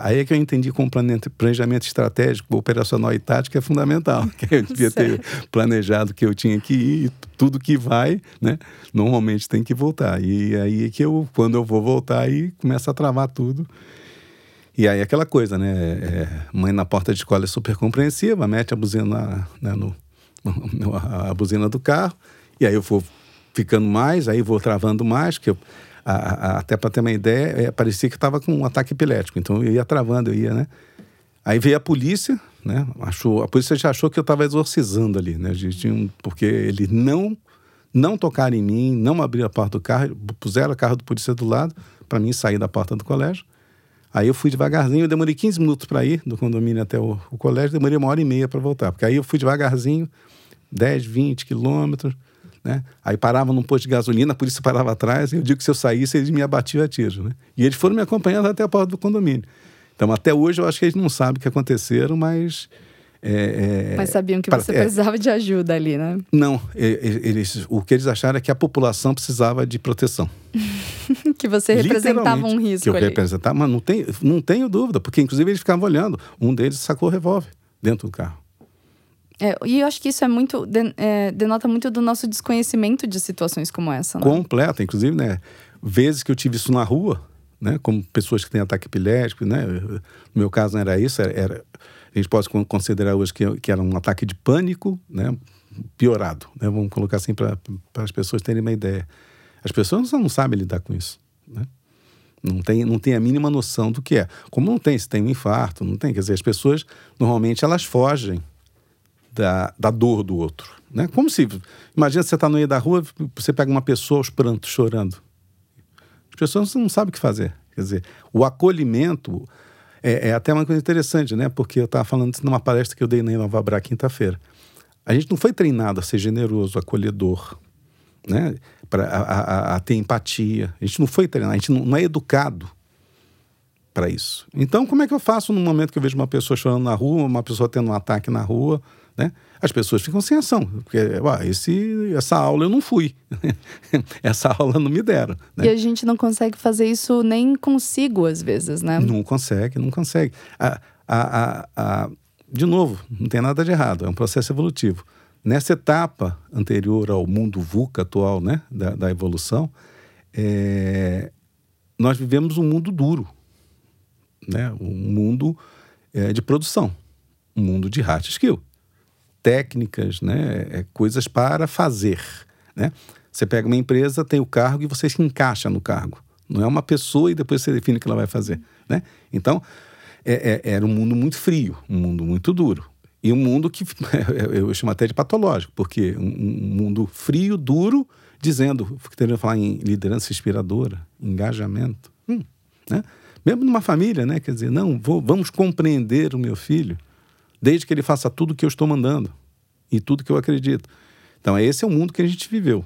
aí é que eu entendi como planejamento estratégico, operacional e tático é fundamental. [LAUGHS] Que eu devia ter planejado que eu tinha que ir, tudo que vai, né? Normalmente tem que voltar. E aí é que eu, quando eu vou voltar, aí começa a travar tudo. E aí aquela coisa, né? É, mãe na porta de escola é super compreensiva, mete a buzina, né, no, [LAUGHS] a buzina do carro, e aí eu vou ficando mais, aí vou travando mais, que eu, a, a, até para ter uma ideia, é, parecia que estava com um ataque epilético, então eu ia travando, eu ia, né? Aí veio a polícia, né? Achou, a polícia já achou que eu estava exorcizando ali, né? Tinha, porque eles não não tocaram em mim, não abriram a porta do carro, puseram o carro do polícia do lado para mim sair da porta do colégio. Aí eu fui devagarzinho, eu demorei 15 minutos para ir do condomínio até o, o, colégio, demorei uma hora e meia para voltar, porque aí eu fui devagarzinho, 10, 20 quilômetros, né? Aí parava num posto de gasolina, a polícia parava atrás, e eu digo que se eu saísse, eles me abatiam a tiro. Né? E eles foram me acompanhando até a porta do condomínio. Então, até hoje, eu acho que eles não sabem o que aconteceram, mas. É, é, mas sabiam que você é, precisava de ajuda ali, né? Não, eles, o que eles acharam é que a população precisava de proteção. [LAUGHS] que você representava um risco. Que eu ali. representava, mas não, tem, não tenho dúvida, porque inclusive eles ficavam olhando. Um deles sacou o revólver dentro do carro. É, e eu acho que isso é muito é, denota muito do nosso desconhecimento de situações como essa. Né? Completa, inclusive, né? Vezes que eu tive isso na rua, né? Como pessoas que têm ataque epilético, né? No meu caso não era isso, era, era a gente pode considerar hoje que, que era um ataque de pânico, né? Piorado, né? Vamos colocar assim para as pessoas terem uma ideia. As pessoas não sabem lidar com isso, né? Não tem, não tem a mínima noção do que é. Como não tem, se tem um infarto, não tem. Quer dizer, as pessoas, normalmente, elas fogem da, da dor do outro. Né? Como se. Imagina você está no meio da rua, você pega uma pessoa aos prantos, chorando. As pessoas não sabem o que fazer. Quer dizer, o acolhimento é, é até uma coisa interessante, né? Porque eu estava falando isso numa palestra que eu dei na Nova Bra quinta-feira. A gente não foi treinado a ser generoso, acolhedor, né? Para a, a, a, ter empatia. A gente não foi treinado, a gente não, não é educado para isso. Então, como é que eu faço no momento que eu vejo uma pessoa chorando na rua, uma pessoa tendo um ataque na rua? Né? As pessoas ficam sem ação, porque esse, essa aula eu não fui, [LAUGHS] essa aula não me deram. Né? E a gente não consegue fazer isso nem consigo às vezes, né? Não consegue, não consegue. A, a, a, a, de novo, não tem nada de errado, é um processo evolutivo. Nessa etapa anterior ao mundo VUCA atual, né, da, da evolução, é, nós vivemos um mundo duro, né, um mundo é, de produção, um mundo de hard skill técnicas, né? É coisas para fazer, né? Você pega uma empresa, tem o cargo e você se encaixa no cargo. Não é uma pessoa e depois você define o que ela vai fazer, né? Então, é, é, era um mundo muito frio, um mundo muito duro. E um mundo que [LAUGHS] eu chamo até de patológico, porque um, um mundo frio, duro, dizendo, querendo falar em liderança inspiradora, engajamento, hum, né? Mesmo numa família, né? Quer dizer, não, vou, vamos compreender o meu filho, desde que ele faça tudo que eu estou mandando e tudo que eu acredito. Então, esse é o mundo que a gente viveu.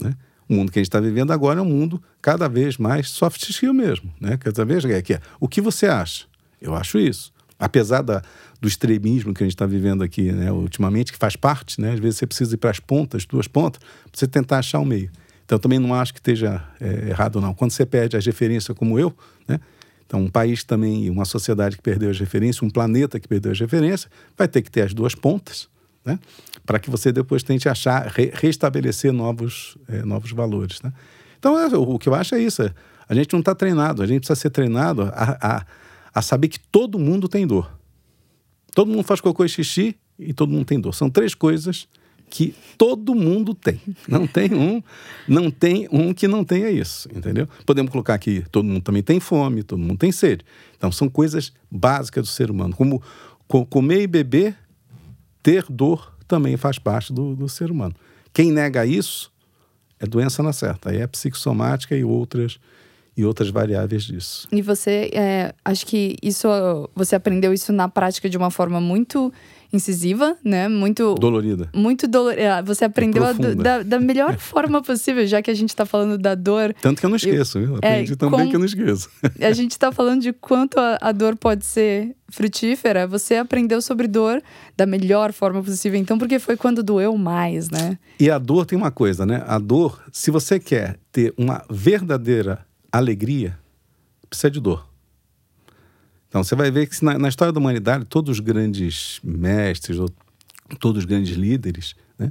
Né? O mundo que a gente está vivendo agora é um mundo cada vez mais soft skill mesmo. Né? Cada vez é que é. O que você acha? Eu acho isso. Apesar da, do extremismo que a gente está vivendo aqui né, ultimamente, que faz parte, né? às vezes você precisa ir para as pontas, duas pontas, para você tentar achar o meio. Então, eu também não acho que esteja é, errado, não. Quando você perde as referências como eu, né? Então, um país também, uma sociedade que perdeu as referências, um planeta que perdeu as referências, vai ter que ter as duas pontas, né? para que você depois tente achar, re, restabelecer novos, é, novos valores. Né? Então, é, o que eu acho é isso. É, a gente não está treinado, a gente precisa ser treinado a, a, a saber que todo mundo tem dor. Todo mundo faz cocô e xixi e todo mundo tem dor. São três coisas que todo mundo tem. Não tem um, não tem um que não tenha isso, entendeu? Podemos colocar aqui, todo mundo também tem fome, todo mundo tem sede. Então são coisas básicas do ser humano, como comer e beber, ter dor também faz parte do, do ser humano. Quem nega isso é doença na certa, aí é psicossomática e outras e outras variáveis disso. E você, é, acho que isso, você aprendeu isso na prática de uma forma muito incisiva, né? Muito dolorida. Muito dolorida. É, você aprendeu é da, da, melhor [LAUGHS] forma possível, já que a gente está falando da dor. Tanto que eu não esqueço, eu, aprendi é, também com, que eu não esqueço. [LAUGHS] A gente está falando de quanto a, a dor pode ser frutífera. Você aprendeu sobre dor da melhor forma possível, então, porque foi quando doeu mais, né? E a dor tem uma coisa, né? A dor, se você quer ter uma verdadeira alegria, precisa de dor. Então você vai ver que na, na história da humanidade, todos os grandes mestres, ou todos os grandes líderes, né,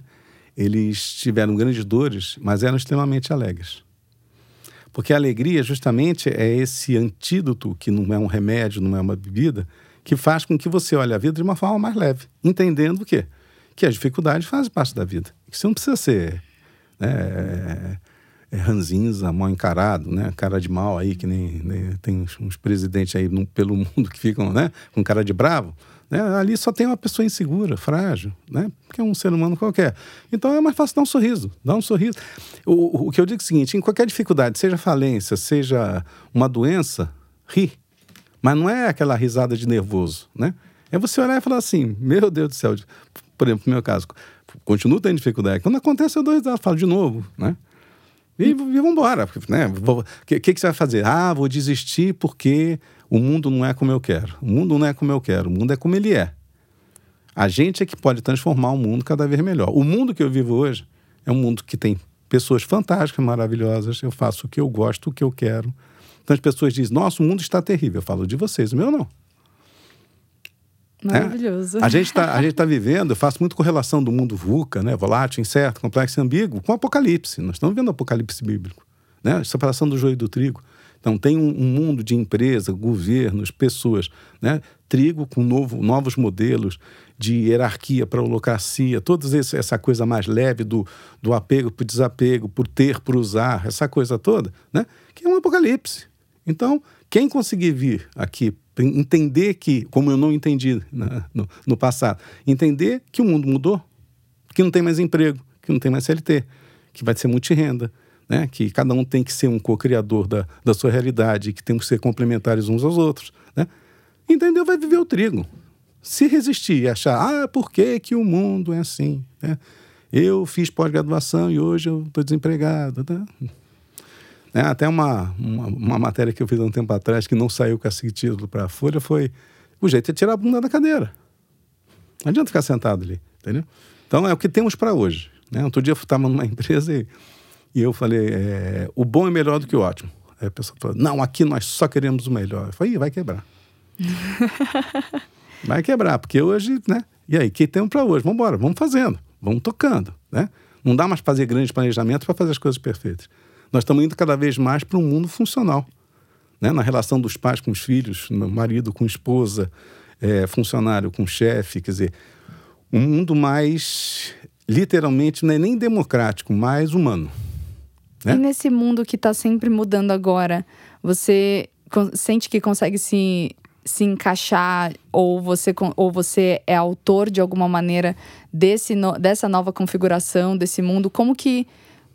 eles tiveram grandes dores, mas eram extremamente alegres. Porque a alegria, justamente, é esse antídoto, que não é um remédio, não é uma bebida, que faz com que você olhe a vida de uma forma mais leve, entendendo o quê? Que as dificuldades fazem parte da vida. Que você não precisa ser né, ranzinza, mal encarado, né? Cara de mal aí, que nem, nem tem uns, uns, presidentes aí no, pelo [LAUGHS] mundo que ficam, né? Com cara de bravo. Né? Ali só tem uma pessoa insegura, frágil, né? Que é um ser humano qualquer. Então é mais fácil dar um sorriso, dar um sorriso. O, o que eu digo é o seguinte: em qualquer dificuldade, seja falência, seja uma doença, ri. Mas não é aquela risada de nervoso, né? É você olhar e falar assim: meu Deus do céu. Por exemplo, no meu caso, continuo tendo dificuldade. Quando acontece, eu dou risada, falo de novo, né? E, e vamos embora. Né? O que, que, que, você vai fazer? Ah, vou desistir porque o mundo não é como eu quero. O mundo não é como eu quero. O mundo é como ele é. A gente é que pode transformar o mundo cada vez melhor. O mundo que eu vivo hoje é um mundo que tem pessoas fantásticas, maravilhosas. Eu faço o que eu gosto, o que eu quero. Então as pessoas dizem: Nossa, o mundo está terrível. Eu falo de vocês, o meu não. Maravilhoso. É? A gente está tá [LAUGHS] vivendo, eu faço muito correlação do mundo VUCA, né? volátil, incerto, complexo e ambíguo, com o apocalipse. Nós estamos vendo o apocalipse bíblico, né? separação do joio e do trigo. Então, tem um, um mundo de empresa, governos, pessoas, né? trigo com novo, novos modelos de hierarquia para holocracia, toda essa coisa mais leve do, do apego para o desapego, por ter, por usar, essa coisa toda, né? que é um apocalipse. Então, quem conseguir vir aqui entender que, como eu não entendi né, no, no, passado, entender que o mundo mudou, que não tem mais emprego, que não tem mais CLT, que vai ser multirenda, né, que cada um tem que ser um co-criador da, da sua realidade, que temos que ser complementares uns aos outros. Né? Entendeu? Vai viver o trigo. Se resistir e achar, ah, por que, que o mundo é assim? Né? Eu fiz pós-graduação e hoje eu estou desempregado. Né? Né? Até uma, uma, uma, matéria que eu fiz há um tempo atrás, que não saiu com esse título para a Folha, foi o jeito de tirar a bunda da cadeira. Não adianta ficar sentado ali, entendeu? Então é o que temos para hoje. Né? Outro dia eu estava numa [LAUGHS] empresa e, e eu falei: é, o bom é melhor do que o ótimo. Aí a pessoa falou: não, aqui nós só queremos o melhor. Eu falei: vai quebrar. [LAUGHS] vai quebrar, porque hoje, né? E aí, o que temos para hoje? Vamos embora, vamos fazendo, vamos tocando, né? Não dá mais fazer grandes planejamentos para fazer as coisas perfeitas. Nós estamos indo cada vez mais para um mundo funcional. Né? Na relação dos pais com os filhos, marido com esposa, é, funcionário com chefe, quer dizer, um mundo mais, literalmente, não é nem democrático, mais humano. Né? E nesse mundo que está sempre mudando agora, você sente que consegue se, se encaixar ou você, ou você é autor de alguma maneira desse, dessa nova configuração, desse mundo? Como que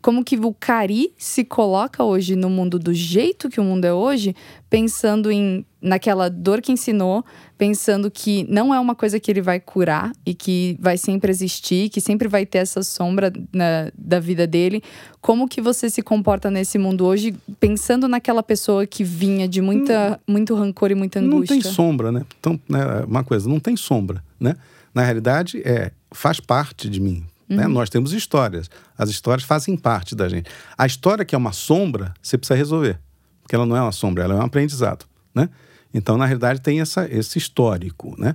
como que o Cari se coloca hoje no mundo do jeito que o mundo é hoje, pensando em naquela dor que ensinou, pensando que não é uma coisa que ele vai curar e que vai sempre existir, que sempre vai ter essa sombra na, da vida dele. Como que você se comporta nesse mundo hoje, pensando naquela pessoa que vinha de muita, hum, muito rancor e muita angústia? Não tem sombra, né? Então, né, uma coisa, não tem sombra, né? Na realidade, é faz parte de mim. Uhum. Né? Nós temos histórias. As histórias fazem parte da gente. A história que é uma sombra, você precisa resolver. Porque ela não é uma sombra, ela é um aprendizado. Né? Então, na realidade, tem essa, esse histórico. Né?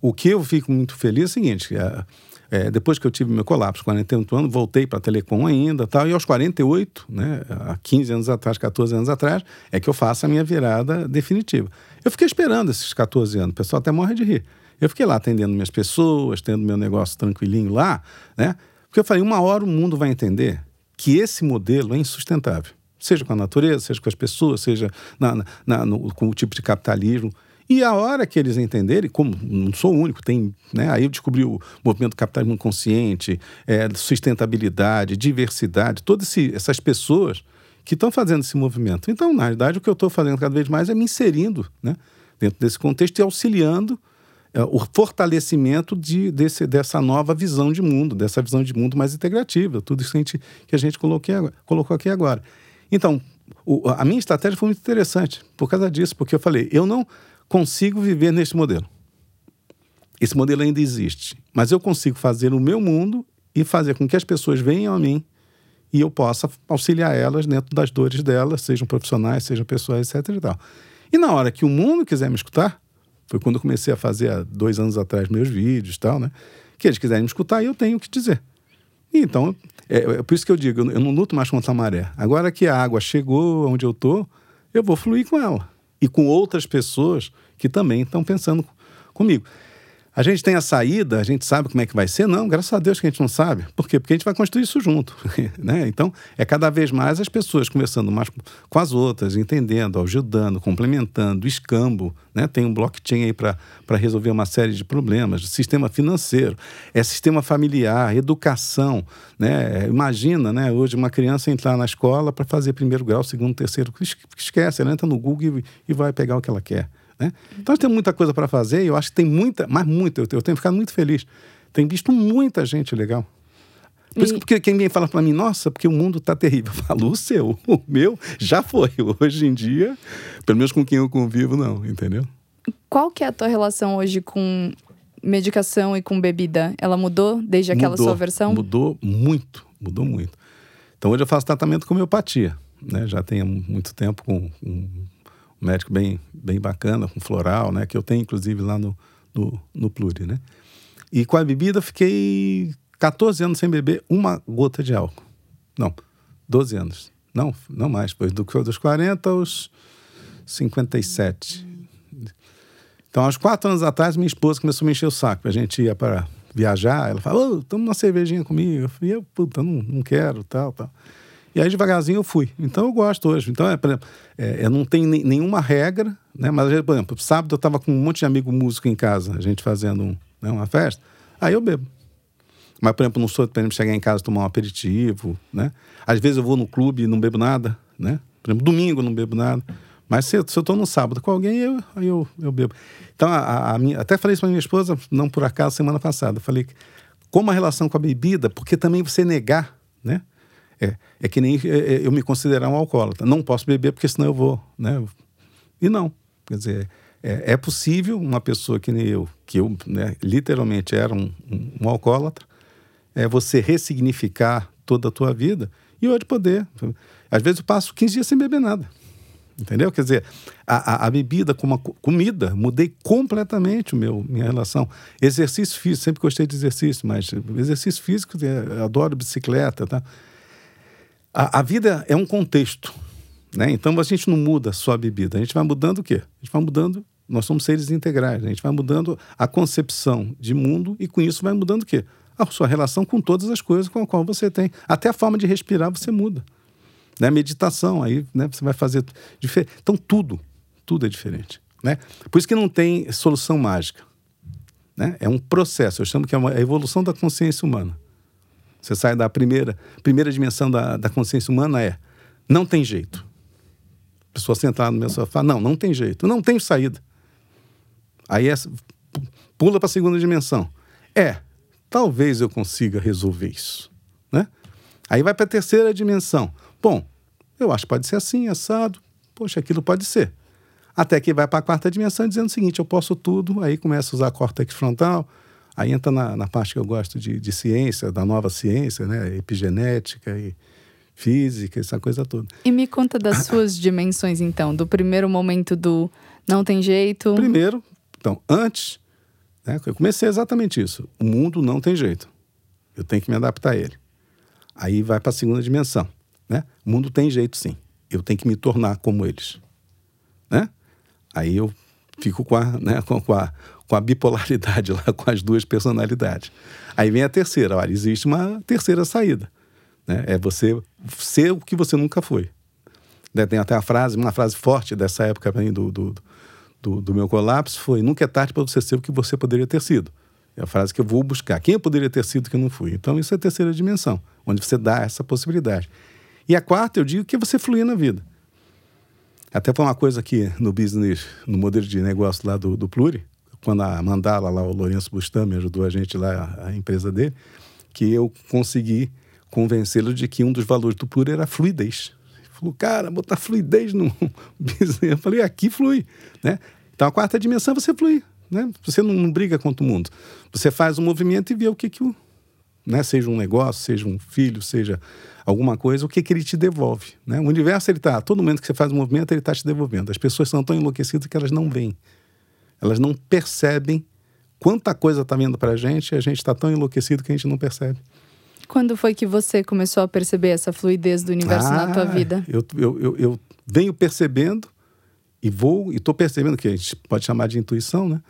O que eu fico muito feliz é o seguinte: é, é, depois que eu tive meu colapso, 48 anos, voltei para a Telecom ainda tal, e aos 48, né, há 15 anos atrás, 14 anos atrás, é que eu faço a minha virada definitiva. Eu fiquei esperando esses 14 anos, o pessoal até morre de rir. Eu fiquei lá atendendo minhas pessoas, tendo meu negócio tranquilinho lá, né? Porque eu falei, uma hora o mundo vai entender que esse modelo é insustentável. Seja com a natureza, seja com as pessoas, seja na, na, no, com o tipo de capitalismo. E a hora que eles entenderem, como não sou o único, tem, né, aí eu descobri o movimento do capitalismo consciente, é, sustentabilidade, diversidade, todas essas pessoas que estão fazendo esse movimento. Então, na realidade, o que eu estou fazendo cada vez mais é me inserindo né, dentro desse contexto e auxiliando o fortalecimento de, desse, dessa nova visão de mundo, dessa visão de mundo mais integrativa, tudo isso que a gente, que a gente colocou aqui agora. Então, o, a minha estratégia foi muito interessante por causa disso, porque eu falei, eu não consigo viver neste modelo. Esse modelo ainda existe, mas eu consigo fazer o meu mundo e fazer com que as pessoas venham a mim e eu possa auxiliar elas dentro das dores delas, sejam profissionais, sejam pessoais, etc. E, e na hora que o mundo quiser me escutar, foi quando eu comecei a fazer há dois anos atrás meus vídeos e tal, né? Que eles quiserem me escutar, eu tenho o que dizer. Então, é, é, por isso que eu digo, eu, não luto mais contra a maré. Agora que a água chegou onde eu tô, eu vou fluir com ela. E com outras pessoas que também estão pensando comigo. A gente tem a saída, a gente sabe como é que vai ser? Não, graças a Deus que a gente não sabe. Por quê? Porque a gente vai construir isso junto. [LAUGHS] né? Então, é cada vez mais as pessoas conversando mais com as outras, entendendo, ajudando, complementando, escambo. Né? Tem um blockchain aí para resolver uma série de problemas. Sistema financeiro, é sistema familiar, educação. Né? Imagina né, hoje uma criança entrar na escola para fazer primeiro grau, segundo, terceiro. Esquece, ela entra no Google e, e vai pegar o que ela quer. Né? Então, nós temos muita coisa para fazer e eu acho que tem muita, mas muita, eu, eu tenho ficado muito feliz. Tenho visto muita gente legal. Por isso que porque quem vem fala para mim, nossa, porque o mundo está terrível. Eu falo, o seu, o meu já foi. Hoje em dia, pelo menos com quem eu convivo, não, entendeu? Qual que é a tua relação hoje com medicação e com bebida? Ela mudou desde aquela mudou, sua versão? Mudou muito, mudou muito. Então hoje eu faço tratamento com homeopatia. Né? Já tenho muito tempo com, com médico bem, bem bacana, com floral, né? Que eu tenho, inclusive, lá no, no, no Pluri, né? E com a bebida, fiquei 14 anos sem beber uma gota de álcool. Não, 12 anos. Não, não mais, pois do, dos 40 aos 57. Então, aos quatro anos atrás, minha esposa começou a me encher o saco. A gente ia para viajar, ela falou, oh, toma uma cervejinha comigo. Eu falei, puta, não, não quero, tal, tal. E aí, devagarzinho, eu fui. Então, eu gosto hoje. Então, é, por exemplo, é, eu não tenho nenhuma regra, né? Mas, por exemplo, sábado eu estava com um monte de amigo músico em casa, a gente fazendo um, né, uma festa. Aí eu bebo. Mas, por exemplo, não sou para chegar em casa tomar um aperitivo, né? Às vezes eu vou no clube e não bebo nada, né? Por exemplo, domingo eu não bebo nada. Mas se, se eu estou no sábado com alguém, eu, aí eu, eu bebo. Então, a, a minha, até falei isso para minha esposa, não por acaso, semana passada. Eu falei, como a relação com a bebida, porque também você negar, né? É, é que nem é, é, eu me considerar um alcoólatra. Não posso beber porque senão eu vou, né? E não. Quer dizer, é, é possível uma pessoa que nem eu, que eu né, literalmente era um, um, um alcoólatra, é você ressignificar toda a tua vida e hoje poder. Às vezes eu passo 15 dias sem beber nada. Entendeu? Quer dizer, a, a, a bebida como comida, mudei completamente o meu, minha relação. Exercício físico, sempre gostei de exercício, mas exercício físico, é, adoro bicicleta, tá? A, a vida é um contexto, né? Então a gente não muda só a bebida, a gente vai mudando o quê? A gente vai mudando, nós somos seres integrais, a gente vai mudando a concepção de mundo e com isso vai mudando o quê? A sua relação com todas as coisas com a qual você tem. Até a forma de respirar você muda. Né? Meditação, aí né, você vai fazer. Diferente. Então tudo, tudo é diferente. Né? Por isso que não tem solução mágica. Né? É um processo, eu chamo que é uma, a evolução da consciência humana. Você sai da primeira, primeira dimensão da, da consciência humana é não tem jeito. pessoa sentada no meu sofá, não, não tem jeito, não tem saída. Aí essa, pula para a segunda dimensão. É, talvez eu consiga resolver isso, né? Aí vai para a terceira dimensão. Bom, eu acho que pode ser assim, assado. Poxa, aquilo pode ser. Até que vai para a quarta dimensão dizendo o seguinte: eu posso tudo. Aí começa a usar córtex frontal. Aí entra na, na parte que eu gosto de, de ciência, da nova ciência, né? Epigenética e física, essa coisa toda. E me conta das [COUGHS] suas dimensões, então, do primeiro momento do não tem jeito. Primeiro, então, antes, né, eu comecei exatamente isso. O mundo não tem jeito. Eu tenho que me adaptar a ele. Aí vai para a segunda dimensão. Né? O mundo tem jeito, sim. Eu tenho que me tornar como eles. Né? Aí eu fico com a, né, com, [LAUGHS] com, a, com a bipolaridade [LAUGHS] lá, com as duas personalidades. Aí vem a terceira. Olha, existe uma terceira saída. Né? É você ser o que você nunca foi. Né, tem até a frase, uma frase forte dessa época do, do, do, do meu colapso foi: nunca é tarde para você ser o que você poderia ter sido. É a frase que eu vou buscar. Quem eu poderia ter sido que eu não fui? Então, isso é a terceira dimensão, onde você dá essa possibilidade. E a quarta, eu digo que é você fluir na vida. Até foi uma coisa que no business, no modelo de negócio lá do, do Pluri, quando a Mandala, lá, o Lourenço Bustami, ajudou a gente lá, a, empresa dele, que eu consegui convencê-lo de que um dos valores do Pluri era a fluidez. Ele falou, cara, botar fluidez no [LAUGHS] business. Eu falei, aqui flui. Né? Então, a quarta dimensão é você fluir. Né? Você não, não briga contra o mundo. Você faz um movimento e vê o que, que o. Né? Seja um negócio, seja um filho, seja alguma coisa, o que, que ele te devolve. Né? O universo, ele está, todo momento que você faz um movimento, ele está te devolvendo. As pessoas são tão enlouquecidas que elas não veem. Elas não percebem quanta coisa está vindo para a gente e a gente está tão enlouquecido que a gente não percebe. Quando foi que você começou a perceber essa fluidez do universo ah, na tua ah, vida? Eu, eu, eu, eu venho percebendo e vou e estou percebendo que a gente pode chamar de intuição, né?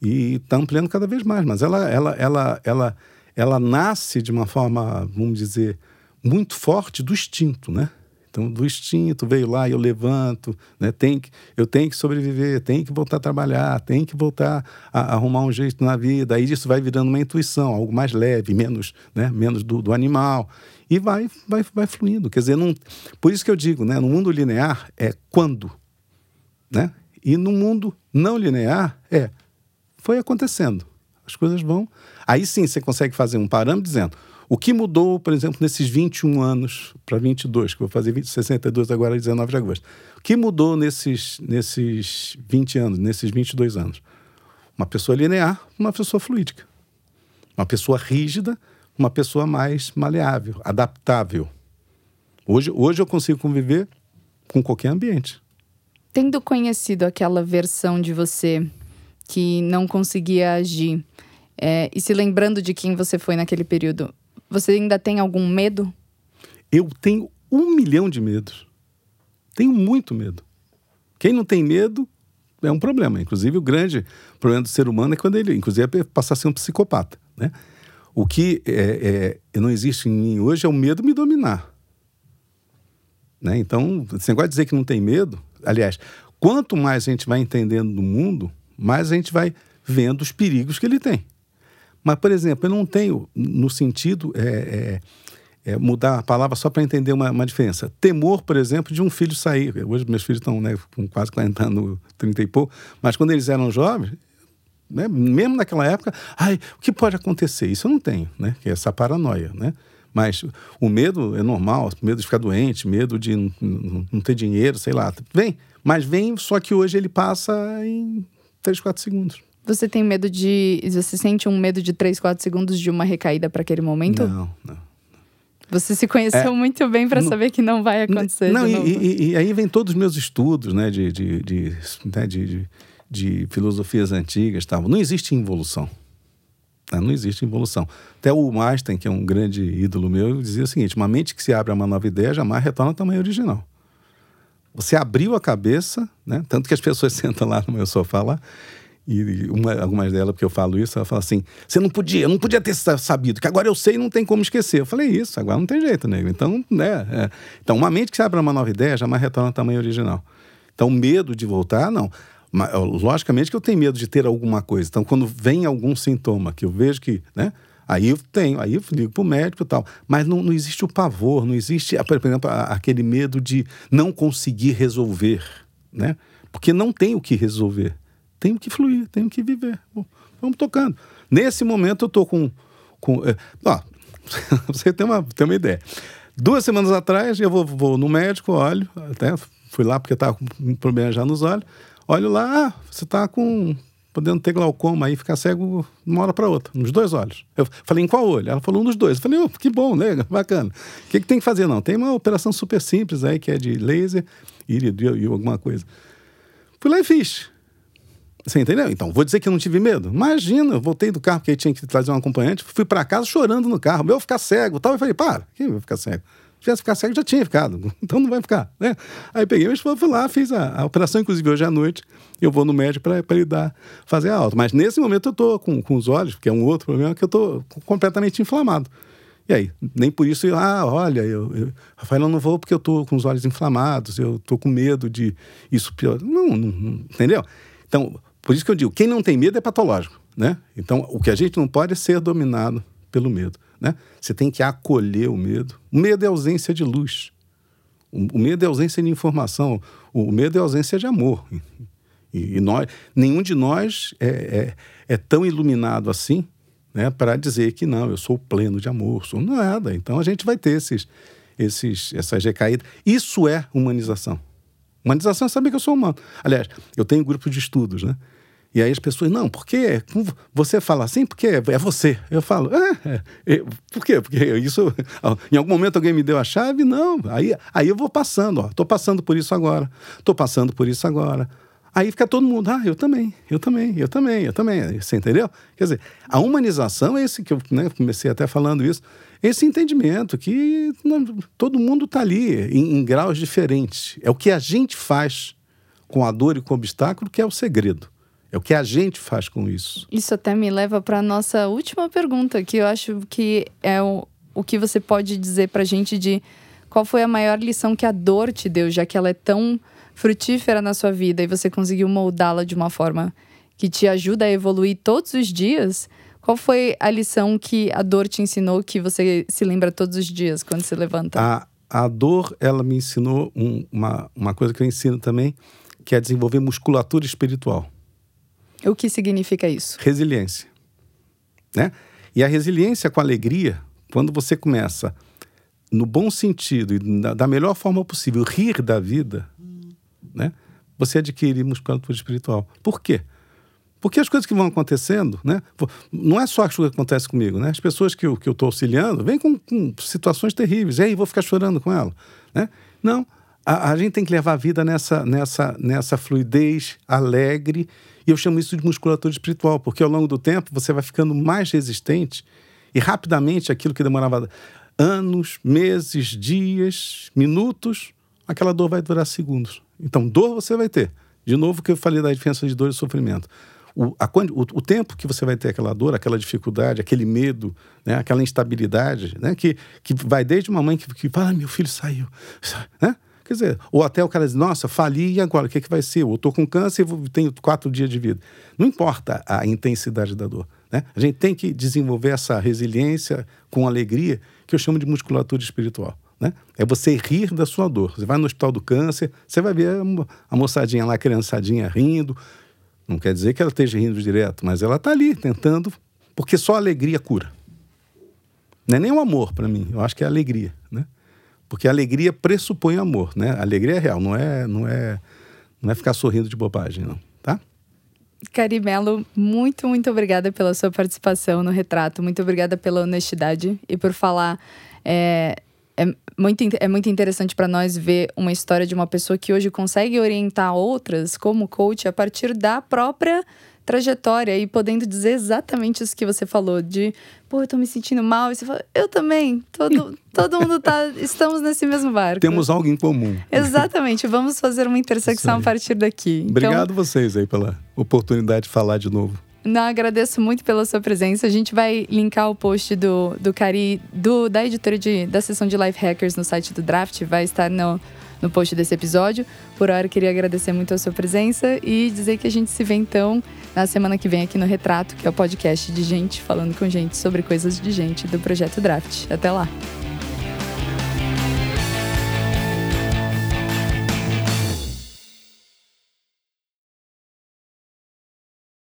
E está ampliando cada vez mais, mas ela, ela, ela, ela, ela nasce de uma forma, vamos dizer, muito forte do instinto, né? Então, do instinto veio lá e eu levanto, né? Tem que, eu tenho que sobreviver, tenho que voltar a trabalhar, tenho que voltar a, a, arrumar um jeito na vida. Aí isso vai virando uma intuição, algo mais leve, menos, né? menos do, do animal. E vai, vai, vai fluindo. Quer dizer, não, por isso que eu digo, né? No mundo linear é quando, né? E no mundo não linear é foi acontecendo. As coisas vão. Aí sim você consegue fazer um parâmetro dizendo o que mudou, por exemplo, nesses 21 anos para 22, que eu vou fazer 20, 62 agora, 19 de agosto. O que mudou nesses, nesses 20 anos, nesses 22 anos? Uma pessoa linear, uma pessoa fluídica. Uma pessoa rígida, uma pessoa mais maleável, adaptável. Hoje, hoje eu consigo conviver com qualquer ambiente. Tendo conhecido aquela versão de você que não conseguia agir. É, e se lembrando de quem você foi naquele período, você ainda tem algum medo? Eu tenho um milhão de medos. Tenho muito medo. Quem não tem medo é um problema. Inclusive, o grande problema do ser humano é quando ele, inclusive, é passar a ser um psicopata. Né? O que é, é, não existe em mim hoje é o medo me dominar. Né? Então, esse negócio de dizer que não tem medo, aliás, quanto mais a gente vai entendendo do mundo, mais a gente vai vendo os perigos que ele tem. Mas, por exemplo, eu não tenho, no sentido, é, é, é mudar a palavra só para entender uma, uma, diferença. Temor, por exemplo, de um filho sair. Hoje meus filhos estão né, com quase 40 anos, 30 e pouco, mas quando eles eram jovens, né, mesmo naquela época, ai, o que pode acontecer? Isso eu não tenho, né? Que é essa paranoia, né? Mas o medo é normal, medo de ficar doente, medo de não, ter dinheiro, sei lá. Vem, mas vem, só que hoje ele passa em 3, 4 segundos. Você tem medo de. Você sente um medo de 3, 4 segundos de uma recaída para aquele momento? Não, não. Você se conheceu é, muito bem para saber que não vai acontecer. Não, e, e, e, aí vem todos os meus estudos né, de, de, de, né, de, de, de filosofias antigas. Tal. Não existe involução. Né? Não existe involução. Até o Einstein, que é um grande ídolo meu, dizia o seguinte: uma mente que se abre a uma nova ideia jamais retorna ao tamanho original. Você abriu a cabeça, né? tanto que as pessoas [LAUGHS] sentam lá no meu sofá lá, e uma, algumas delas, porque eu falo isso, ela fala assim: você não podia, eu não podia ter sabido, que agora eu sei e não tem como esquecer. Eu falei, isso, agora não tem jeito, nego. Então, né? É. Então, uma mente que se abre uma nova ideia jamais retorna ao tamanho original. Então, medo de voltar, não. Mas, logicamente que eu tenho medo de ter alguma coisa. Então, quando vem algum sintoma que eu vejo que, né? Aí eu tenho, aí eu ligo pro médico e tal. Mas não, não existe o pavor, não existe, por exemplo, aquele medo de não conseguir resolver, né? Porque não tem o que resolver. Tem o que fluir, tem o que viver. Bom, vamos tocando. Nesse momento eu tô com. com é, ó, [LAUGHS] você tem uma, tem uma ideia. Duas semanas atrás, eu vou, vou no médico, olho, até fui lá porque estava com um problema já nos olhos. Olho lá, ah, você está com podendo ter glaucoma aí, ficar cego de uma hora para outra, nos dois olhos. Eu falei, em qual olho? Ela falou, um dos dois. Eu falei, oh, que bom, né? [LAUGHS] Bacana. O que, que tem que fazer? Não, tem uma operação super simples aí, que é de laser e alguma coisa. Fui lá e fiz. Você entendeu? Então, vou dizer que não tive medo. Imagina, eu voltei do carro porque tinha que trazer um acompanhante, fui para casa chorando no carro. Meu, ficar cego tal. Eu falei, para, quem vai ficar cego? Se tivesse ficar cego, já tinha ficado. [LAUGHS] Então não vai ficar, né? Aí peguei minha esposa, fui lá, fiz a, a, operação, inclusive hoje à noite, eu vou no médico para ele dar, fazer a alta. Mas nesse momento eu tô com, com os olhos, que é um outro problema, que eu tô completamente inflamado. E aí, nem por isso, eu, ah, olha, eu, eu, Rafael, eu não vou porque eu tô com os olhos inflamados, eu tô com medo de isso pior. Não, não, não entendeu? Então, por isso que eu digo, quem não tem medo é patológico, né? Então, o que a gente não pode é ser dominado pelo medo, né? Você tem que acolher o medo. O medo é ausência de luz. O, medo é ausência de informação. O medo é ausência de amor. E, nós, nenhum de nós é, é, é tão iluminado assim, né? Para dizer que não, eu sou pleno de amor, sou nada. Então, a gente vai ter esses, esses, essas recaídas. Isso é humanização. Humanização é saber que eu sou humano. Aliás, eu tenho grupo de estudos, né? E aí as pessoas, não, por quê? Você fala assim porque é você. Eu falo, é, é, por quê? Porque isso, [LAUGHS] em algum momento alguém me deu a chave? Não. Aí, aí eu vou passando, ó, tô passando por isso agora, tô passando por isso agora. Aí fica todo mundo, ah, eu também, eu também, eu também, eu também. Você entendeu? Quer dizer, a humanização é esse que eu né, comecei até falando isso, esse entendimento que não, todo mundo está ali em, em graus diferentes. É o que a gente faz com a dor e com o obstáculo que é o segredo. É o que a gente faz com isso. Isso até me leva para a nossa última pergunta, que eu acho que é o, o que você pode dizer para a gente de qual foi a maior lição que a dor te deu, já que ela é tão frutífera na sua vida e você conseguiu moldá-la de uma forma que te ajuda a evoluir todos os dias. Qual foi a lição que a dor te ensinou que você se lembra todos os dias quando se levanta? A, a dor, ela me ensinou um, uma, uma coisa que eu ensino também, que é desenvolver musculatura espiritual. O que significa isso? Resiliência. Né? E a resiliência com alegria, quando você começa, no bom sentido e da melhor forma possível, rir da vida, né? você adquire musculatura espiritual. Por quê? Porque as coisas que vão acontecendo, né? Não é só as coisas que acontecem comigo, né? As pessoas que eu estou que eu auxiliando vêm com, com, situações terríveis. E aí, vou ficar chorando com ela, né? Não. A, a gente tem que levar a vida nessa, nessa, nessa fluidez alegre e eu chamo isso de musculatura espiritual, porque ao longo do tempo você vai ficando mais resistente e rapidamente aquilo que demorava anos, meses, dias, minutos, aquela dor vai durar segundos. Então, dor você vai ter. De novo, que eu falei da diferença de dor e sofrimento. O, a, o, o, tempo que você vai ter aquela dor, aquela dificuldade, aquele medo, né, aquela instabilidade, né, que, que vai desde uma mãe que, que fala, ah, meu filho saiu, [LAUGHS] né? Quer dizer, ou até o cara diz, nossa, fali e agora, o que, é que vai ser? Ou estou com câncer e tenho quatro dias de vida. Não importa a intensidade da dor. Né? A gente tem que desenvolver essa resiliência com alegria, que eu chamo de musculatura espiritual. Né? É você rir da sua dor. Você vai no hospital do câncer, você vai ver a moçadinha lá, a criançadinha rindo. Não quer dizer que ela esteja rindo direto, mas ela está ali tentando, porque só alegria cura. Não é nem o amor para mim, eu acho que é alegria. Porque a alegria pressupõe amor, né? A alegria é real, não é, não é, não é ficar sorrindo de bobagem, não, tá? Carimelo, muito, muito obrigada pela sua participação no retrato. Muito obrigada pela honestidade e por falar. É, é muito, é muito interessante para nós ver uma história de uma pessoa que hoje consegue orientar outras como coach a partir da própria trajetória e podendo dizer exatamente isso que você falou, de pô, eu tô me sentindo mal, e você fala, eu também, todo, [LAUGHS] todo mundo tá, estamos nesse mesmo barco. Temos algo em comum. [LAUGHS] Exatamente, vamos fazer uma intersecção a partir daqui. Então, Obrigado vocês aí pela oportunidade de falar de novo. Não, agradeço muito pela sua presença. A gente vai linkar o post do, do Cari, do, da editora de, da sessão de Life Hackers no site do Draft. Vai estar no, no post desse episódio. Por hora, queria agradecer muito a sua presença e dizer que a gente se vê então na semana que vem aqui no Retrato, que é o podcast de gente falando com gente sobre coisas de gente do Projeto Draft. Até lá!